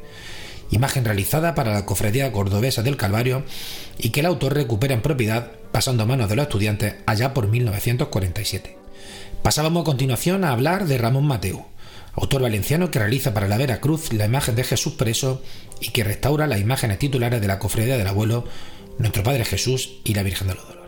S11: imagen realizada para la Cofradía Cordobesa del Calvario y que el autor recupera en propiedad pasando a manos de los estudiantes allá por 1947. Pasábamos a continuación a hablar de Ramón Mateu, autor valenciano que realiza para la Veracruz la imagen de Jesús preso y que restaura las imágenes titulares de la Cofradía del Abuelo, Nuestro Padre Jesús y la Virgen de los.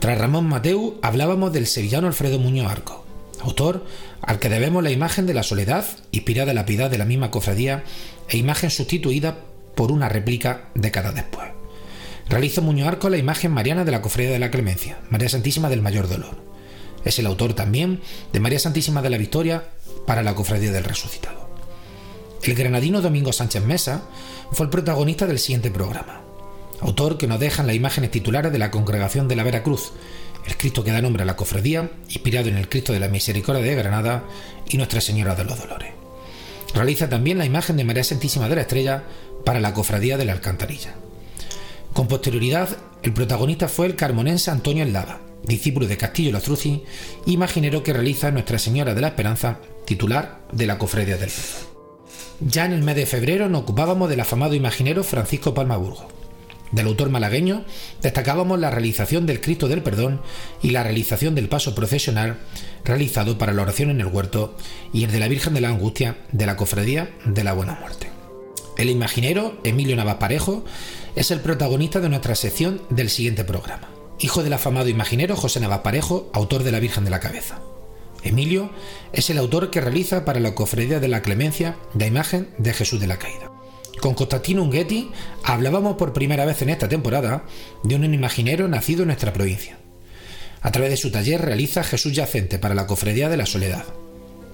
S11: Tras Ramón Mateu hablábamos del sevillano Alfredo Muñoz Arco, autor al que debemos la imagen de la soledad, inspirada en la piedad de la misma cofradía e imagen sustituida por una réplica décadas después. Realiza Muñoz Arco la imagen mariana de la cofradía de la Clemencia, María Santísima del Mayor Dolor. Es el autor también de María Santísima de la Victoria para la cofradía del Resucitado. El granadino Domingo Sánchez Mesa fue el protagonista del siguiente programa autor que nos dejan las imágenes titulares de la Congregación de la Veracruz, el Cristo que da nombre a la cofradía, inspirado en el Cristo de la Misericordia de Granada y Nuestra Señora de los Dolores. Realiza también la imagen de María Santísima de la Estrella para la cofradía de la Alcantarilla. Con posterioridad, el protagonista fue el carmonense Antonio Eslava, discípulo de Castillo Lastrucci, imaginero que realiza Nuestra Señora de la Esperanza, titular de la cofradía del Ya en el mes de febrero nos ocupábamos del afamado imaginero Francisco Palmaburgo, del autor malagueño, destacábamos la realización del Cristo del Perdón y la realización del paso procesional realizado para la oración en el huerto y el de la Virgen de la Angustia de la Cofradía de la Buena Muerte. El imaginero, Emilio Navas Parejo, es el protagonista de nuestra sección del siguiente programa. Hijo del afamado imaginero José Navas Parejo, autor de la Virgen de la Cabeza. Emilio es el autor que realiza para la Cofradía de la Clemencia la imagen de Jesús de la Caída. Con Constantino Unghetti hablábamos por primera vez en esta temporada de un imaginero nacido en nuestra provincia. A través de su taller realiza Jesús Yacente para la Cofradía de la Soledad.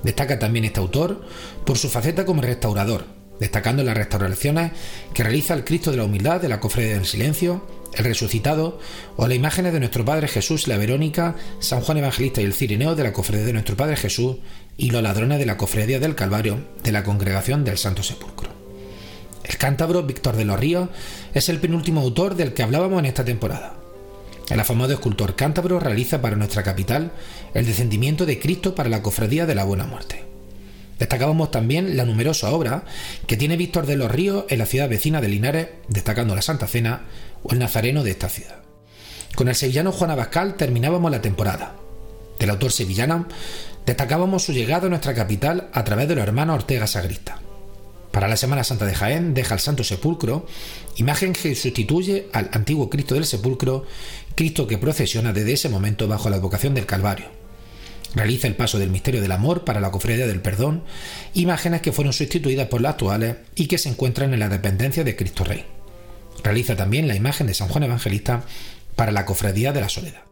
S11: Destaca también este autor por su faceta como restaurador, destacando las restauraciones que realiza el Cristo de la Humildad de la Cofradía del Silencio, el Resucitado o las imágenes de nuestro Padre Jesús, la Verónica, San Juan Evangelista y el Cirineo de la Cofradía de nuestro Padre Jesús y los ladrones de la Cofradía del Calvario de la Congregación del Santo Sepulcro. El cántabro Víctor de los Ríos es el penúltimo autor del que hablábamos en esta temporada. El afamado escultor cántabro realiza para nuestra capital el descendimiento de Cristo para la cofradía de la Buena Muerte. Destacábamos también la numerosa obra que tiene Víctor de los Ríos en la ciudad vecina de Linares, destacando la Santa Cena o el Nazareno de esta ciudad. Con el sevillano Juan Abascal terminábamos la temporada. Del autor sevillano destacábamos su llegada a nuestra capital a través de los hermanos Ortega Sagrista. Para la Semana Santa de Jaén deja el Santo Sepulcro, imagen que sustituye al antiguo Cristo del Sepulcro, Cristo que procesiona desde ese momento bajo la advocación del Calvario. Realiza el paso del misterio del amor para la cofradía del perdón, imágenes que fueron sustituidas por las actuales y que se encuentran en la dependencia de Cristo Rey. Realiza también la imagen de San Juan Evangelista para la cofradía de la soledad.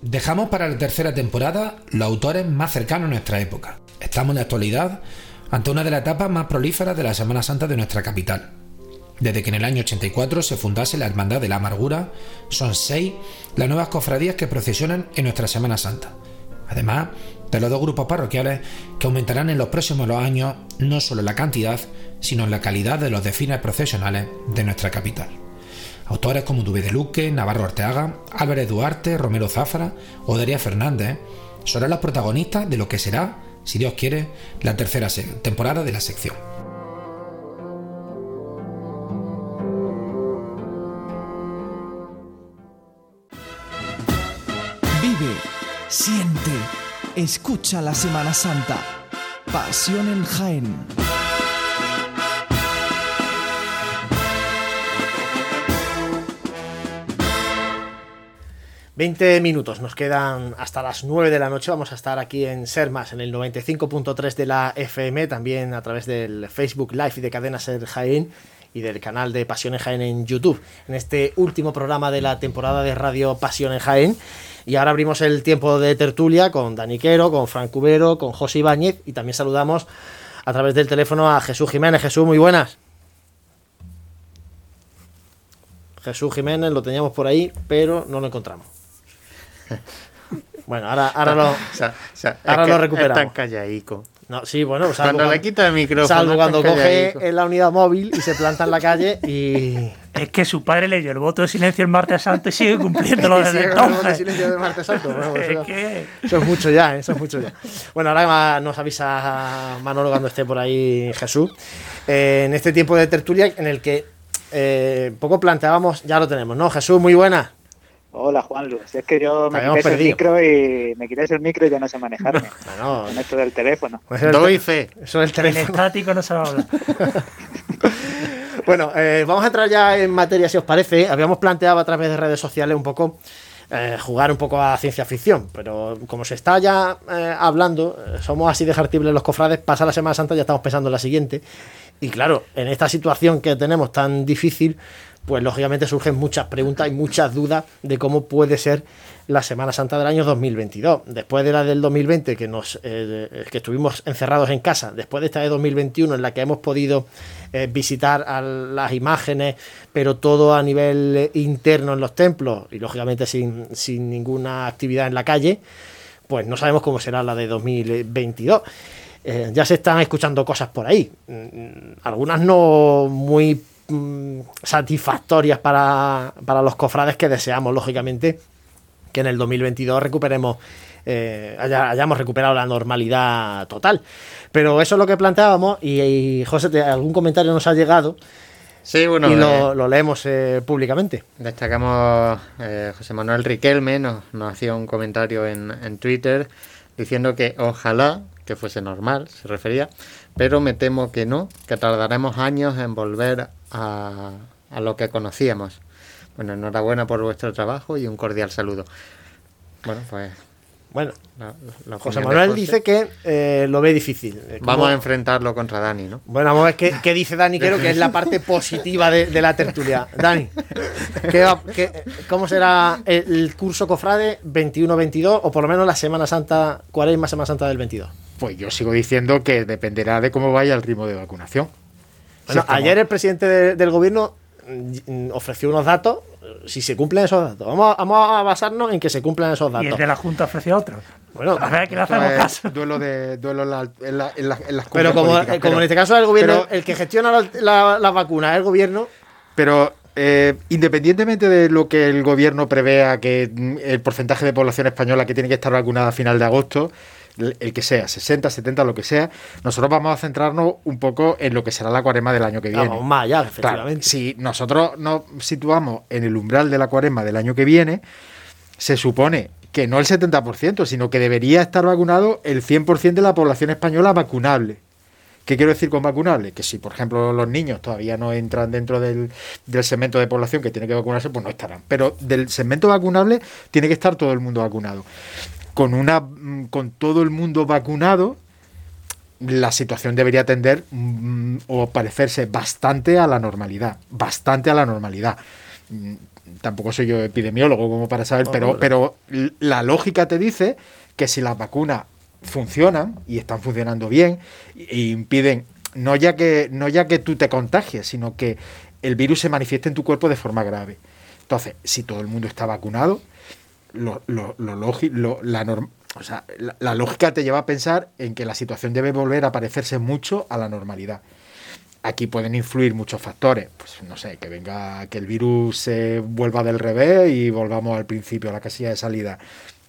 S11: Dejamos para la tercera temporada los autores más cercanos a nuestra época. Estamos en la actualidad ante una de las etapas más prolíferas de la Semana Santa de nuestra capital. Desde que en el año 84 se fundase la Hermandad de la Amargura, son seis las nuevas cofradías que procesionan en nuestra Semana Santa. Además de los dos grupos parroquiales que aumentarán en los próximos años no solo la cantidad, sino la calidad de los desfiles procesionales de nuestra capital. Autores como Dubé de Luque, Navarro Arteaga, Álvarez Duarte, Romero Záfara o Daría Fernández serán los protagonistas de lo que será si Dios quiere, la tercera temporada de la sección.
S8: Vive, siente, escucha la Semana Santa. Pasión en Jaén.
S1: 20 minutos, nos quedan hasta las 9 de la noche. Vamos a estar aquí en Sermas, en el 95.3 de la FM, también a través del Facebook Live y de Cadena Ser Jaén y del canal de Pasión en Jaén en YouTube, en este último programa de la temporada de Radio Pasión en Jaén. Y ahora abrimos el tiempo de tertulia con Dani Quero, con Frank Cubero, con José Ibáñez y también saludamos a través del teléfono a Jesús Jiménez. Jesús, muy buenas. Jesús Jiménez lo teníamos por ahí, pero no lo encontramos. Bueno, ahora, ahora lo, ahora lo recuperamos.
S2: tan callaico.
S1: No, sí, bueno,
S2: salvo cuando, le quita el micrófono.
S1: Salvo cuando coge en la unidad móvil y se planta en la calle y.
S4: Es que su padre le dio el voto de silencio el martes santo y sigue cumpliéndolo desde
S1: sigue
S4: entonces.
S1: El voto de silencio del martes santo. Bueno, pues
S4: Es
S1: eso,
S4: que-
S1: eso es mucho ya, ¿eh? eso es mucho ya. Bueno, ahora nos avisa Manolo cuando esté por ahí Jesús. Eh, en este tiempo de tertulia en el que eh, poco planteábamos, ya lo tenemos, ¿no? Jesús, muy buena.
S12: Hola Juan Luis, es que yo me quitáis el micro y me quitáis el micro y ya no sé manejarme
S1: Bueno,
S12: con esto del teléfono.
S1: Pues el
S2: Doy
S1: te-
S2: fe.
S1: Eso es el
S4: El
S1: teléfono.
S4: estático no se va a hablar.
S1: Bueno, eh, vamos a entrar ya en materia, si os parece. Habíamos planteado a través de redes sociales un poco eh, jugar un poco a ciencia ficción, pero como se está ya eh, hablando, somos así de jartibles los cofrades, pasa la Semana Santa, ya estamos pensando en la siguiente. Y claro, en esta situación que tenemos tan difícil, pues lógicamente surgen muchas preguntas y muchas dudas de cómo puede ser la Semana Santa del año 2022. Después de la del 2020, que, nos, eh, que estuvimos encerrados en casa, después de esta de 2021, en la que hemos podido eh, visitar a las imágenes, pero todo a nivel eh, interno en los templos y lógicamente sin, sin ninguna actividad en la calle, pues no sabemos cómo será la de 2022. Eh, ya se están escuchando cosas por ahí, Mm, algunas no muy mm, satisfactorias para, para los cofrades que deseamos, lógicamente, que en el 2022 recuperemos, eh, haya- hayamos recuperado la normalidad total. Pero eso es lo que planteábamos y, y, José, algún comentario nos ha llegado
S2: Sí, bueno,
S1: y
S2: eh,
S1: lo, lo leemos eh, públicamente.
S2: Destacamos, eh, José Manuel Riquelme nos, nos hacía un comentario en, en Twitter diciendo que ojalá que fuese normal, se refería, pero me temo que no, que tardaremos años en volver a, a lo que conocíamos. Bueno, enhorabuena por vuestro trabajo y un cordial saludo. Bueno, pues...
S1: Bueno,
S2: la- la
S1: José Manuel dice que eh, lo ve difícil. Eh, ¿cómo-
S2: Vamos a enfrentarlo contra Dani, ¿no?
S1: Bueno, vamos a ver qué, qué dice Dani, creo que es la parte positiva de, de la tertulia. Dani, ¿qué qué- ¿cómo será el, el curso Cofrade 21-22 o por lo menos la Semana Santa, Cuaresma Semana Santa del 22?
S3: Pues yo sigo diciendo que dependerá de cómo vaya el ritmo de vacunación.
S1: Bueno, ayer el presidente de- del gobierno mm, ofreció unos datos, si se cumplen esos datos. Vamos a, vamos a basarnos en que se cumplan esos
S4: Y
S1: datos.
S4: el de la Junta ofreció otro.
S1: Bueno,
S4: a ver, que le hacemos caso.
S3: duelo de duelo en, la- en la- en la- en las
S1: Pero como,
S3: políticas,
S1: como
S3: pero-
S1: en este caso es el gobierno,
S3: pero-
S1: el que gestiona la- la- las vacunas es el gobierno,
S3: Pero eh, independientemente de lo que el gobierno prevea que mm, el porcentaje de población española que tiene que estar vacunada a final de agosto, el que sea, 60, 70, lo que sea, nosotros vamos a centrarnos un poco en lo que será la cuaresma del año que viene.
S1: vamos más allá,
S3: Claro,
S1: efectivamente.
S3: si nosotros nos situamos en el umbral de la cuaresma del año que viene, se supone que no el 70%, sino que debería estar vacunado el 100% de la población española vacunable. ¿Qué quiero decir con vacunable? Que si, por ejemplo, los niños todavía no entran dentro del, del segmento de población que tiene que vacunarse, pues no estarán. Pero del segmento vacunable tiene que estar todo el mundo vacunado. Con, una, mm, con todo el mundo vacunado, la situación debería tender mm, o parecerse bastante a la normalidad. Bastante a la normalidad. Mm, Tampoco soy yo epidemiólogo como para saber,
S1: No,
S3: pero,
S1: no, no.
S3: pero la lógica te dice que si las vacunas funcionan y están funcionando bien e impiden no ya que no ya que tú te contagies, sino que el virus se manifieste en tu cuerpo de forma grave. Entonces, si todo el mundo está vacunado, lo, lo- lo lo- la, o sea, la, la lógica te lleva a pensar en que la situación debe volver a parecerse mucho a la normalidad. Aquí pueden influir muchos factores, pues no sé, que venga, que el virus se vuelva del revés y volvamos al principio, a la casilla de salida.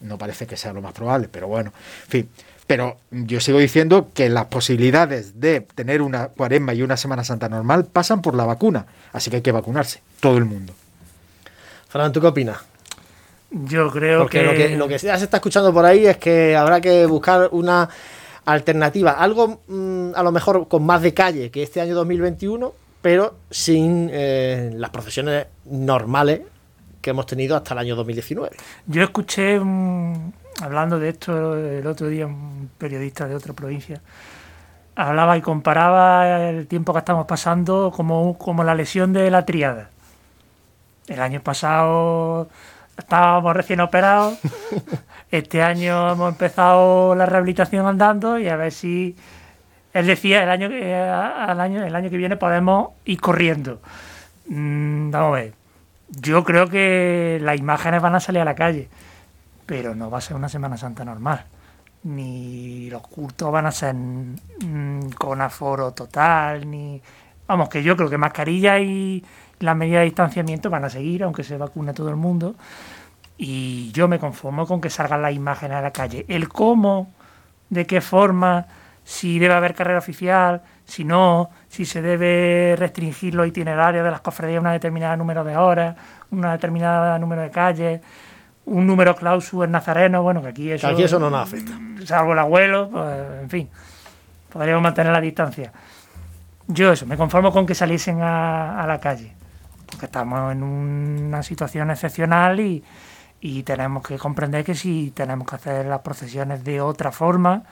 S3: No parece que sea lo más probable, pero bueno, en fin. Pero yo sigo diciendo que las posibilidades de tener una cuaresma y una Semana Santa normal pasan por la vacuna, así que hay que vacunarse, todo el mundo.
S1: Fran, ¿tú qué opinas?
S4: Yo creo
S1: Porque
S4: que...
S1: lo que lo que ya se está escuchando por ahí es que habrá que buscar una alternativa, algo mm, a lo mejor con más de calle que este año 2021, pero sin eh, las procesiones normales que hemos tenido hasta el año 2019.
S4: Yo escuché, mm, hablando de esto el otro día, un periodista de otra provincia, hablaba y comparaba el tiempo que estamos pasando como, como la lesión de la triada. El año pasado estábamos recién operados, este año hemos empezado la rehabilitación andando y a ver si él decía el año que al año el año que viene podemos ir corriendo. Mm, vamos a ver. Yo creo que las imágenes van a salir a la calle, pero no va a ser una Semana Santa normal. Ni los cultos van a ser mm, con aforo total, ni vamos que yo creo que mascarilla y las medidas de distanciamiento van a seguir, aunque se vacune todo el mundo. Y yo me conformo con que salgan las imágenes a la calle. El cómo, de qué forma, si debe haber carrera oficial, si no, si se debe restringir los itinerarios de las cofradías a una determinada número de horas, una determinada número de calles, un número clausu en nazareno, bueno, que aquí eso,
S1: aquí eso no nos afecta.
S4: Salvo el abuelo, pues, en fin, podríamos mantener la distancia. Yo eso, me conformo con que saliesen a, a la calle, porque estamos en una situación excepcional y, y tenemos que comprender que si tenemos que hacer las procesiones de otra forma,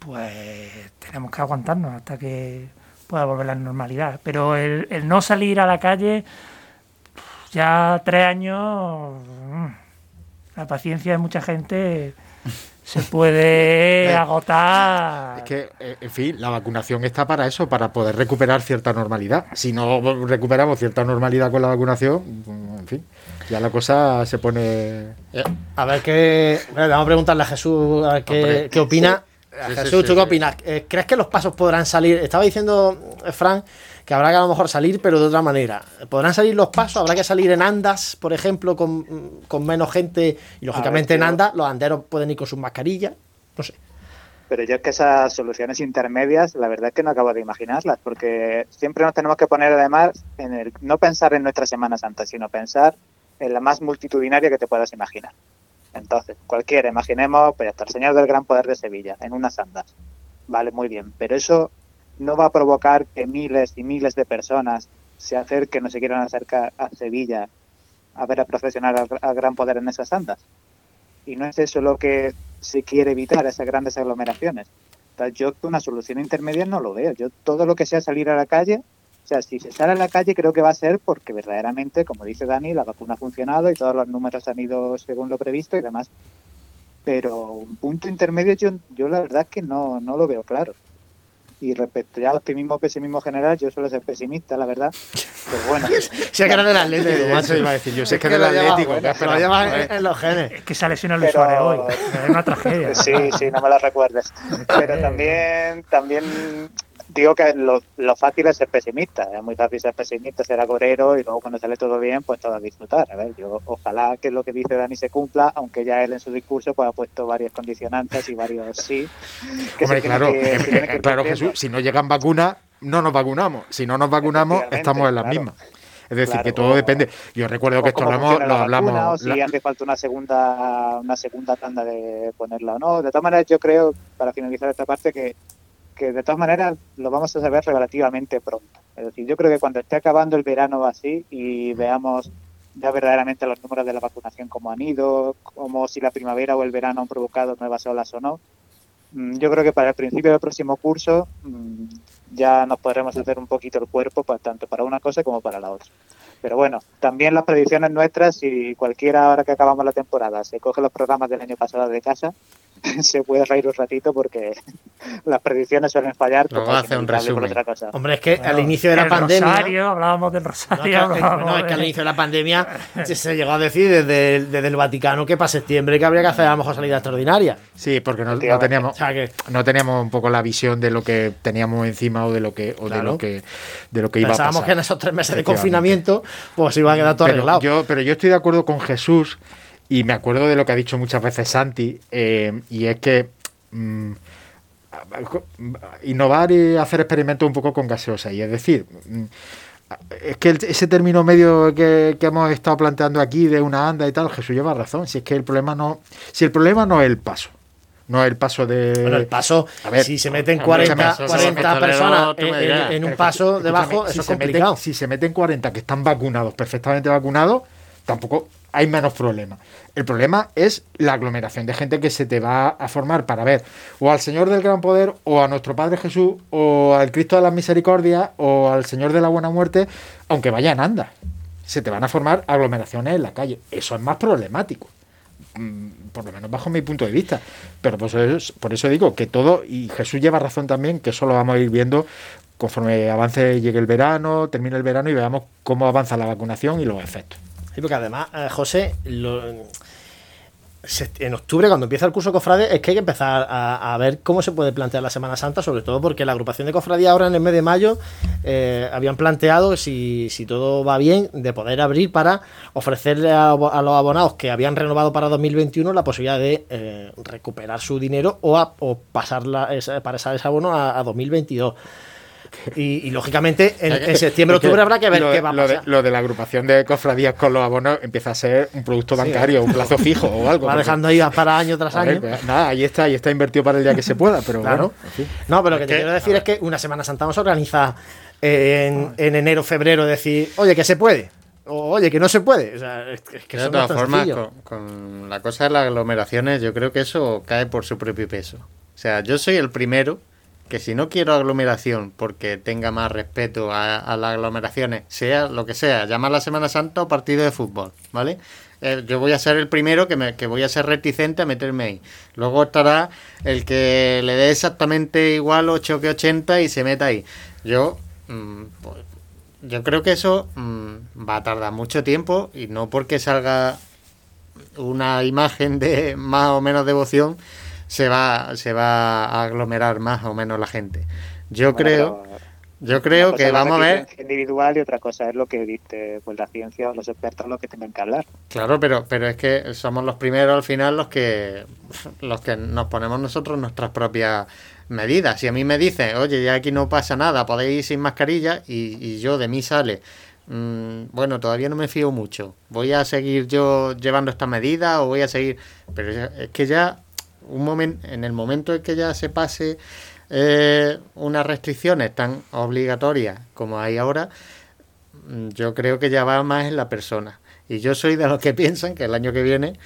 S4: pues tenemos que aguantarnos hasta que pueda volver la normalidad. Pero el, el no salir a la calle, ya tres años, mm, la paciencia de mucha gente se puede agotar.
S3: Es que, eh, en fin, la vacunación está para eso, para poder recuperar cierta normalidad. Si no recuperamos cierta normalidad con la vacunación, en fin, ya la cosa se pone...
S1: A ver qué... Vamos a preguntarle a Jesús a ver qué,
S3: Hombre,
S1: qué opina.
S3: sí,
S1: A
S3: sí,
S1: Jesús,
S3: sí,
S1: ¿tú
S3: sí.
S1: qué opinas? Eh, ¿Crees que los pasos podrán salir? Estaba diciendo eh, Fran que habrá que a lo mejor salir, pero de otra manera. ¿Podrán salir los pasos? ¿Habrá que salir en andas, por ejemplo, con, con menos gente? Y lógicamente en andas los anderos pueden ir con sus mascarillas. No sé.
S12: Pero yo es que esas soluciones intermedias, la verdad es que no acabo de imaginarlas, porque siempre nos tenemos que poner además en el no pensar en nuestra Semana Santa, sino pensar en la más multitudinaria que te puedas imaginar. Entonces, cualquiera, imaginemos, pues hasta el Señor del Gran Poder de Sevilla, en unas andas. Vale, muy bien, pero eso no va a provocar que miles y miles de personas se acerquen o se quieran acercar a Sevilla a ver a procesionar al, al Gran Poder en esas andas. Y no es eso lo que se quiere evitar, esas grandes aglomeraciones. Entonces, yo una solución intermedia no lo veo. Yo todo lo que sea salir a la calle, o sea, si se sale a la calle creo que va a ser porque verdaderamente, como dice Dani, la vacuna ha funcionado y todos los números han ido según lo previsto y demás. Pero un punto intermedio yo, yo la verdad es que no, no lo veo claro. Y respecto ya al optimismo pesimismo general, yo suelo ser pesimista, la verdad. Pero bueno.
S1: Si es que eres del Atlético, macho.
S3: iba a decir yo, si es que
S1: lo
S3: del Atlético,
S1: bueno,
S3: ¿qué
S1: se lo llevas en, en los genes.
S4: Es que se lesiona Luis Suárez hoy. Es una tragedia.
S12: Sí, sí, no me lo recuerdes. Pero también, también digo que lo, lo fácil es ser pesimista. Es muy fácil ser pesimista, ser agorero y luego cuando sale todo bien, pues todo a disfrutar. A ver, yo ojalá que lo que dice Dani se cumpla, aunque ya él en su discurso pues ha puesto varias condicionantes y varios sí. que
S3: Hombre, claro,
S12: que-
S3: eh, eh,
S12: que ir
S3: claro. Jesús, si no llegan vacunas, no nos vacunamos. Si no nos vacunamos, estamos en las
S12: claro.
S3: mismas. Es decir,
S12: Claro,
S3: que todo
S12: o-
S3: depende. Yo recuerdo que esto lo,
S12: la vacuna,
S3: hablamos.
S12: o si
S3: la-
S12: hace falta una segunda una segunda tanda de ponerla o no. De todas maneras, yo creo, para finalizar esta parte, que, que de todas maneras lo vamos a saber relativamente pronto. Es decir, yo creo que cuando esté acabando el verano así y veamos ya verdaderamente los números de la vacunación cómo han ido, como si la primavera o el verano han provocado nuevas olas o no, mm, yo creo que para el principio del próximo curso mm, ya nos podremos hacer un poquito el cuerpo pa- tanto para una cosa como para la otra. Pero bueno, también las predicciones nuestras, si cualquiera ahora que acabamos la temporada se coge los programas del año pasado de casa, se puede reír un ratito porque las predicciones suelen fallar.
S1: Hacer un resumen.
S12: otra cosa.
S1: Hombre, es que
S4: Bueno,
S1: al inicio de la pandemia.
S4: Rosario, hablábamos del
S1: No,
S4: Rosario.
S1: es que,
S4: hablábamos
S1: no, es que al inicio de la pandemia se, llegó a decir desde el, desde el Vaticano que para septiembre que habría que hacer a lo mejor salida extraordinaria.
S3: Sí, porque no, teníamos
S1: O sea que
S3: no teníamos un poco la visión de lo que teníamos encima o de lo que o de lo que de lo que iba a
S1: pensábamos
S3: pasar.
S1: que en esos tres meses de confinamiento pues iba a quedar todo
S3: pero
S1: arreglado.
S3: yo pero yo estoy de acuerdo con Jesús y me acuerdo de lo que ha dicho muchas veces Santi eh, y es que mm, innovar y hacer experimentos un poco con gaseosa y es decir mm, es que ese término medio que, que hemos estado planteando aquí de una anda y tal Jesús lleva razón si es que el problema no si el problema no es el paso no el paso de.
S1: Bueno, el paso,
S3: A ver,
S1: si se meten
S3: hombre,
S1: 40,
S3: escúchame,
S1: 40 personas en, en- en un paso debajo,
S3: si
S1: eso es
S3: meten-
S1: complicado.
S3: si se meten 40 que están vacunados, perfectamente vacunados, tampoco hay menos problemas. El problema es la aglomeración de gente que se te va a formar para ver o al Señor del Gran Poder, o a nuestro Padre Jesús, o al Cristo de las Misericordias, o al Señor de la Buena Muerte, aunque vayan andas. Se te van a formar aglomeraciones en la calle. Eso es más problemático mm, por lo menos bajo mi punto de vista. Pero por eso, por eso digo que todo, y Jesús lleva razón también, que eso lo vamos a ir viendo conforme avance, llegue el verano, termine el verano y veamos cómo avanza la vacunación y los efectos.
S1: Sí, porque además, eh, José, lo- en octubre, cuando empieza el curso cofrade, es que hay que empezar a, a ver cómo se puede plantear la Semana Santa, sobre todo porque la agrupación de cofradía ahora en el mes de mayo eh, habían planteado, si, si todo va bien, de poder abrir para ofrecerle a, los abonados que habían renovado para 2021 la posibilidad de eh, recuperar su dinero o, a- o pasar la- esa- pasar ese abono a, a 2022. Y, y, lógicamente en, en septiembre, octubre habrá que ver
S3: lo,
S1: qué va a
S3: lo de,
S1: pasar.
S3: lo de la agrupación de cofradías con los abonos empieza a ser un producto bancario, un plazo fijo o algo.
S1: Va
S3: porque-
S1: dejando ahí para año tras
S3: ver,
S1: año.
S3: pues, nada, ahí está, ahí está invertido para el día que se pueda, pero
S1: Claro.
S3: bueno.
S1: No, pero lo que te quiero decir es que una Semana Santa no se organiza en, en enero, febrero, decir, oye, que se puede. O oye, que no se puede. O sea, es, que
S2: de todas formas, con la cosa de las aglomeraciones, yo creo que eso cae por su propio peso. O sea, yo soy el primero que si no quiero aglomeración porque tenga más respeto a, las aglomeraciones, sea lo que sea, llamar la Semana Santa o partido de fútbol, ¿vale? Eh, yo voy a ser el primero que, me, que voy a ser reticente a meterme ahí. Luego estará el que le dé exactamente igual 8 que 80 y se meta ahí. Yo, mm, pues, yo creo que eso mm, va a tardar mucho tiempo y no porque salga una imagen de más o menos devoción se va se va a aglomerar más o menos la gente. Yo
S12: Bueno,
S2: creo yo creo que vamos a ver
S12: individual y otra cosa es lo que dice pues la ciencia o los expertos lo que tengan que hablar.
S2: Claro, pero, pero es que somos los primeros al final los que los que nos ponemos nosotros nuestras propias medidas. Si a mí me dicen, oye, ya aquí no pasa nada, podéis ir sin mascarilla, y, y yo de mí sale, mm, bueno, todavía no me fío mucho. ¿Voy a seguir yo llevando esta medida o voy a seguir? Pero es que ya, un momento, en el momento en que ya se pase eh, unas restricciones tan obligatorias como hay ahora, Mm, yo creo que ya va más en la persona. Y yo soy de los que piensan que el año que viene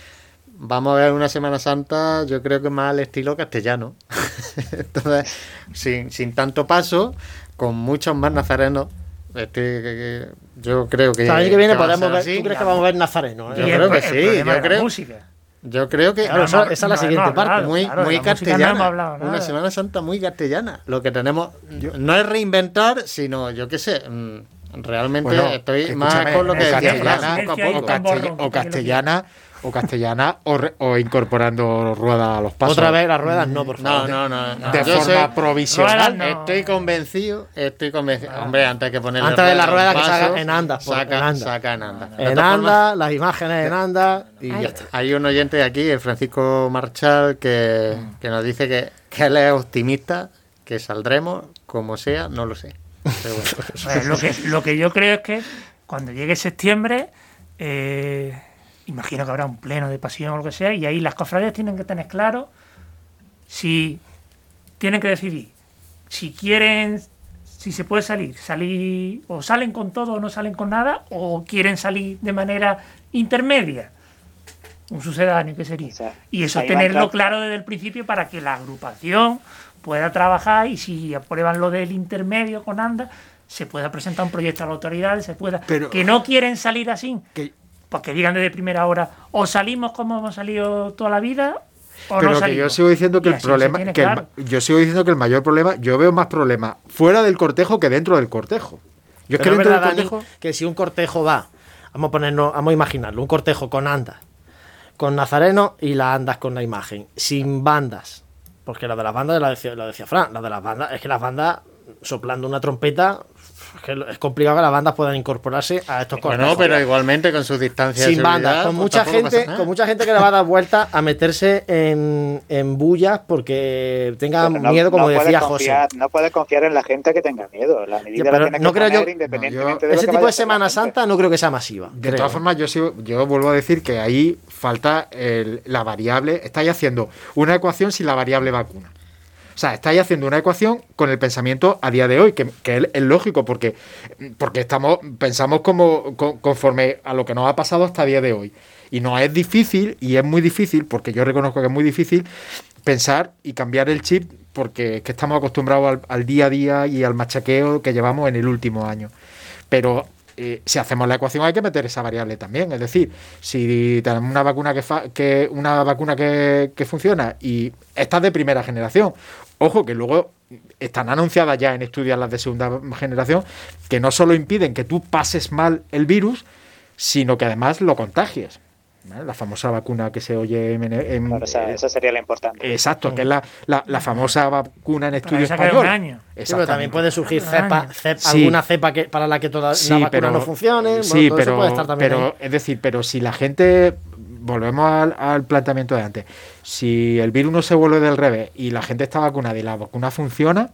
S2: vamos a ver una Semana Santa, yo creo que más al estilo castellano. Entonces, sin, sin tanto paso, con muchos más nazarenos. Este, yo creo que.
S1: O sea, el año que viene podemos ver,
S2: así.
S1: ¿tú crees que vamos a ver Nazareno? eh?
S2: Yo
S4: el
S2: creo que sí, yo creo.
S4: música.
S2: Yo creo que.
S1: Claro, esa- esa es la siguiente parte.
S2: Muy,
S4: claro,
S2: muy castellana.
S4: hablado
S2: una Semana Santa muy castellana. Lo que tenemos no es reinventar, sino, yo qué sé, mm, realmente
S3: Bueno,
S2: estoy más con lo que decía
S3: castellana,
S2: Fran, poco a
S4: Silencia y
S2: poco.
S3: o, castell- o castellana o castellana o, re- o incorporando ruedas a los pasos.
S1: Otra vez las ruedas, no, por
S2: No,
S1: favor.
S2: no, no. no.
S3: De
S2: Yo
S3: forma
S2: soy-
S3: provisional.
S4: no.
S2: Estoy convencido, estoy convencido. Hombre, antes que ponerle
S1: Antes de la
S2: rueda a un
S1: rueda que saca en andas, por-
S2: Saca,
S1: en andas.
S2: saca en andas.
S1: En
S2: todas
S1: anda,
S2: formas,
S1: las imágenes en anda y
S2: hay,
S1: ya está.
S2: hay un oyente de aquí, el Francisco Marchal, que, que nos dice que, que él es optimista, que saldremos como sea, no lo sé. Pero bueno.
S4: Pues lo, que, lo que yo creo es que cuando llegue septiembre, eh, imagino que habrá un pleno de pasión o lo que sea, y ahí las cofradías tienen que tener claro si tienen que decidir si quieren, si se puede salir, salir o salen con todo o no salen con nada, o quieren salir de manera intermedia. Un sucedáneo que sería.
S12: O sea,
S4: Y eso tenerlo claro desde el principio para que la agrupación pueda trabajar y si aprueban lo del intermedio con ANDA, se pueda presentar un proyecto a la autoridad, se pueda...
S3: Pero-
S4: que no quieren salir así,
S3: Que-
S4: pues que digan desde primera hora, o salimos como hemos salido toda la vida, o
S3: Pero
S4: no
S3: que
S4: salimos.
S3: yo sigo diciendo que
S4: Y
S3: el problema,
S4: tiene
S3: que el
S4: claro.
S3: ma- yo sigo diciendo que el mayor problema, yo veo más problemas fuera del cortejo que dentro del cortejo. Yo es que
S1: Pero es
S3: del
S1: Dani,
S3: cortejo,
S1: que si un cortejo va, vamos a ponernos, vamos a imaginarlo, un cortejo con andas, con Nazareno y las andas con la imagen, sin bandas, porque la de las bandas, la decía, la decía Fran, la de las bandas, es que las bandas soplando una trompeta, es, que es complicado que las bandas puedan incorporarse a estos cortejos.
S2: Bueno, pero igualmente con sus distancias
S1: sin bandas, con
S2: pues
S1: mucha gente, con mucha gente que le va a dar vuelta a meterse en, en bullas porque tenga
S12: no-
S1: miedo, como
S12: no
S1: decía José.
S12: confiar- No puedes confiar en la gente que tenga miedo. La medida la tiene que
S1: no creo yo-
S12: independientemente
S3: no, yo-
S12: de
S1: Ese tipo de Semana. Santa no creo que sea masiva.
S3: de
S1: creo.
S3: todas formas, yo sigo, yo vuelvo a decir que ahí falta el- la variable. Estáis haciendo una ecuación sin la variable vacuna. O sea, estáis haciendo una ecuación con el pensamiento a día de hoy, que, es, lógico, porque, porque estamos, pensamos como co- conforme a lo que nos ha pasado hasta el día de hoy. Y no es difícil, y es muy difícil, porque yo reconozco que es muy difícil, pensar y cambiar el chip, porque es que estamos acostumbrados al, día a día y al machaqueo que llevamos en el último año. Pero eh, si hacemos la ecuación hay que meter esa variable también. Es decir, si tenemos una vacuna que, fa- una vacuna que, que funciona y esta es de primera generación, ojo que luego están anunciadas ya en estudios las de segunda generación que no solo impiden que tú pases mal el virus, sino que además lo contagies. La famosa vacuna que se oye en, en-
S12: Claro, esa, esa sería la importante.
S3: Exacto, que es la, la, la famosa vacuna en estudio
S1: esa queda
S3: español.
S1: un año. Sí, pero también puede surgir cepa, cep-
S3: Sí.
S1: alguna cepa que, para la que toda
S3: Sí,
S1: la vacuna
S3: pero-
S1: no funcione. bueno,
S3: Sí,
S1: todo eso
S3: pero,
S1: puede estar también
S3: pero
S1: ahí.
S3: es decir, pero si la gente, volvemos al, al planteamiento de antes, si el virus no se vuelve del revés y la gente está vacunada y la vacuna funciona,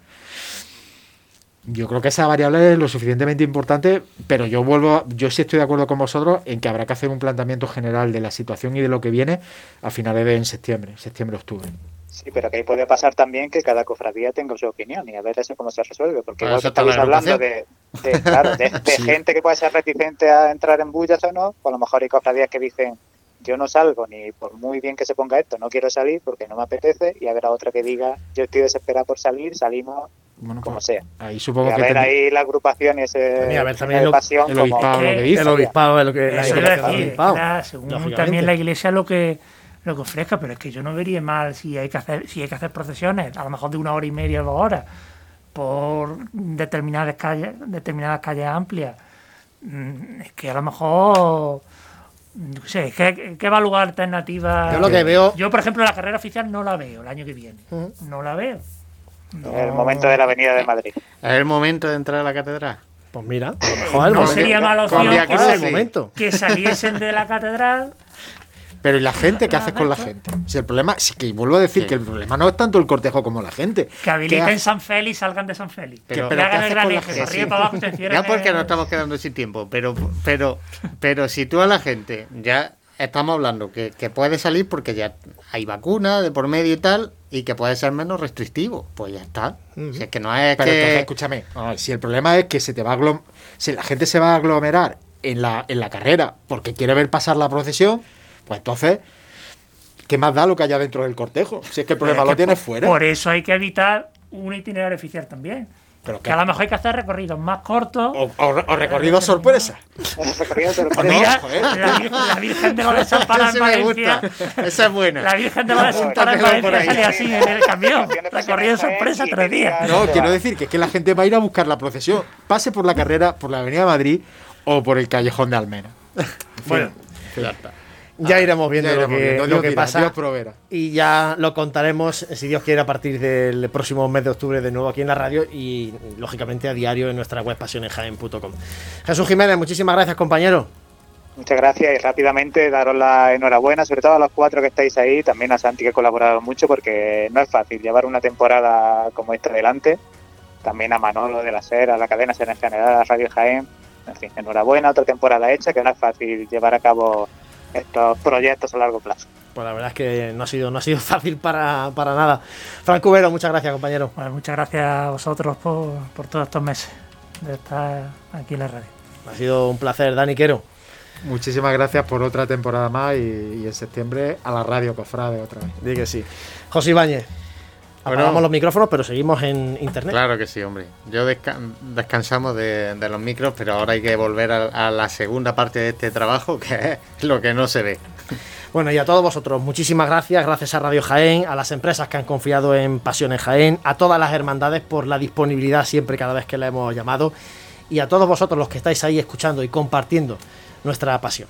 S3: yo creo que esa variable es lo suficientemente importante, pero yo vuelvo, a- yo sí estoy de acuerdo con vosotros en que habrá que hacer un planteamiento general de la situación y de lo que viene a finales de en septiembre, septiembre-octubre.
S12: Sí, pero que ahí puede pasar también que cada cofradía tenga su opinión y a ver eso cómo se resuelve. Porque igual estáis hablando de,
S2: agrupación.
S12: de, claro, de, de
S2: Sí.
S12: gente que puede ser reticente a entrar en bullas o no, pues a lo mejor hay cofradías que dicen yo no salgo ni por muy bien que se ponga esto, no quiero salir porque no me apetece y habrá otra que diga yo estoy desesperada por salir, salimos
S3: Bueno,
S12: como
S3: pues,
S12: sea.
S3: Ahí
S12: Y
S3: supongo
S12: a
S3: que
S12: ver ahí la agrupación y ese
S1: También, a ver, también
S12: esa
S1: lo-
S12: pasión
S3: el
S12: como-
S3: obispado lo que dice.
S1: El obispado es lo que la
S4: Eso
S1: iglesia
S4: iba a
S1: del
S4: decir,
S1: obispado,
S4: era según también la iglesia lo que lo que ofrezca, pero es que yo no vería mal si hay que hacer si hay que hacer procesiones, a lo mejor de una hora y media o dos horas, por determinadas calles, determinadas calles amplias. Mm, Es que a lo mejor no sé, es que, que evaluar alternativas.
S1: Yo lo que veo-
S4: Yo, por ejemplo, la carrera oficial no la veo el año que viene. No la veo.
S12: el momento de la Avenida de Madrid.
S2: ¿Es el momento de entrar a la catedral?
S1: Pues mira, a lo mejor
S4: no
S1: momento.
S4: sería mala opción
S2: que
S4: saliesen de la catedral
S3: Pero ¿y la gente? ¿Qué haces con la gente? Si el problema, sí que vuelvo a decir que el problema no es tanto el cortejo como la gente.
S4: que
S3: ¿Qué
S4: habiliten San Félix salgan de San Félix.
S2: Pero-
S4: que
S2: pero ¿qué
S4: hagan el gran eje,
S2: gente?
S4: para abajo, se
S2: Ya porque
S4: en-
S2: nos estamos quedando sin tiempo, pero, pero, pero si tú a la gente ya estamos hablando que, que puede salir porque ya hay vacuna de por medio y tal, y que puede ser menos restrictivo, pues ya está. Si es que no es
S3: Pero
S2: que...
S3: entonces, escúchame, si el problema es que se te va a aglom- si la gente se va a aglomerar en la, en la carrera porque quiere ver pasar la procesión, pues entonces, ¿qué más da lo que haya dentro del cortejo? Si es que el problema
S4: Es
S3: lo tienes
S4: por-
S3: fuera.
S4: Por eso hay que evitar un itinerario oficial también.
S3: Pero
S4: que a lo mejor hay que hacer recorridos más cortos.
S3: O, o- o recorrido sorpresa.
S12: Recorrido sorpresa.
S4: Mira,
S3: joder.
S4: la, Vir- la Virgen de los Desamparados en Valencia.
S2: Esa es buena.
S4: La Virgen de los Desamparados en Valencia sale así en el camión. Recorrido sorpresa tres días.
S3: No, quiero decir que es que la gente va a ir a buscar la procesión, pase por la carrera, por la Avenida Madrid o por el callejón de Almena.
S1: Bueno,
S2: Ya está.
S1: Ya iremos viendo
S3: Ya
S1: lo
S3: iremos
S1: que,
S3: viendo,
S1: lo
S3: Dios
S1: que
S3: dirá,
S1: pasa. Y ya lo contaremos, si Dios quiere, a partir del próximo mes de octubre de nuevo aquí en la radio y, lógicamente, a diario en nuestra web pasionesjaen.com. Jesús Jiménez, muchísimas gracias, compañero.
S12: Muchas gracias y rápidamente daros la enhorabuena, sobre todo a los cuatro que estáis ahí, también a Santi que ha colaborado mucho porque no es fácil llevar una temporada como esta adelante, también a Manolo de la SER, a la cadena SER en general, a Radio Jaén, en fin, enhorabuena, otra temporada hecha que no es fácil llevar a cabo estos proyectos a largo plazo.
S1: Pues la verdad es que no ha sido, no ha sido fácil para, para nada. Frank Cubero, muchas gracias, compañero.
S4: Bueno, muchas gracias a vosotros por, por todos estos meses de estar aquí en la radio.
S1: Ha sido un placer, Dani Quero.
S3: Muchísimas gracias por otra temporada más y, y en septiembre a la radio Cofrade otra vez.
S1: Di que sí. José Ibáñez.
S2: Bueno.
S1: Apagamos los micrófonos, pero seguimos en internet.
S2: Claro que sí, hombre. Yo desca- descansamos de, de los micros, pero ahora hay que volver a, a la segunda parte de este trabajo, que es lo que no se ve.
S1: Bueno, y a todos vosotros, muchísimas gracias, gracias a Radio Jaén, a las empresas que han confiado en Pasiones Jaén, a todas las hermandades por la disponibilidad siempre cada vez que la hemos llamado, y a todos vosotros los que estáis ahí escuchando y compartiendo nuestra pasión.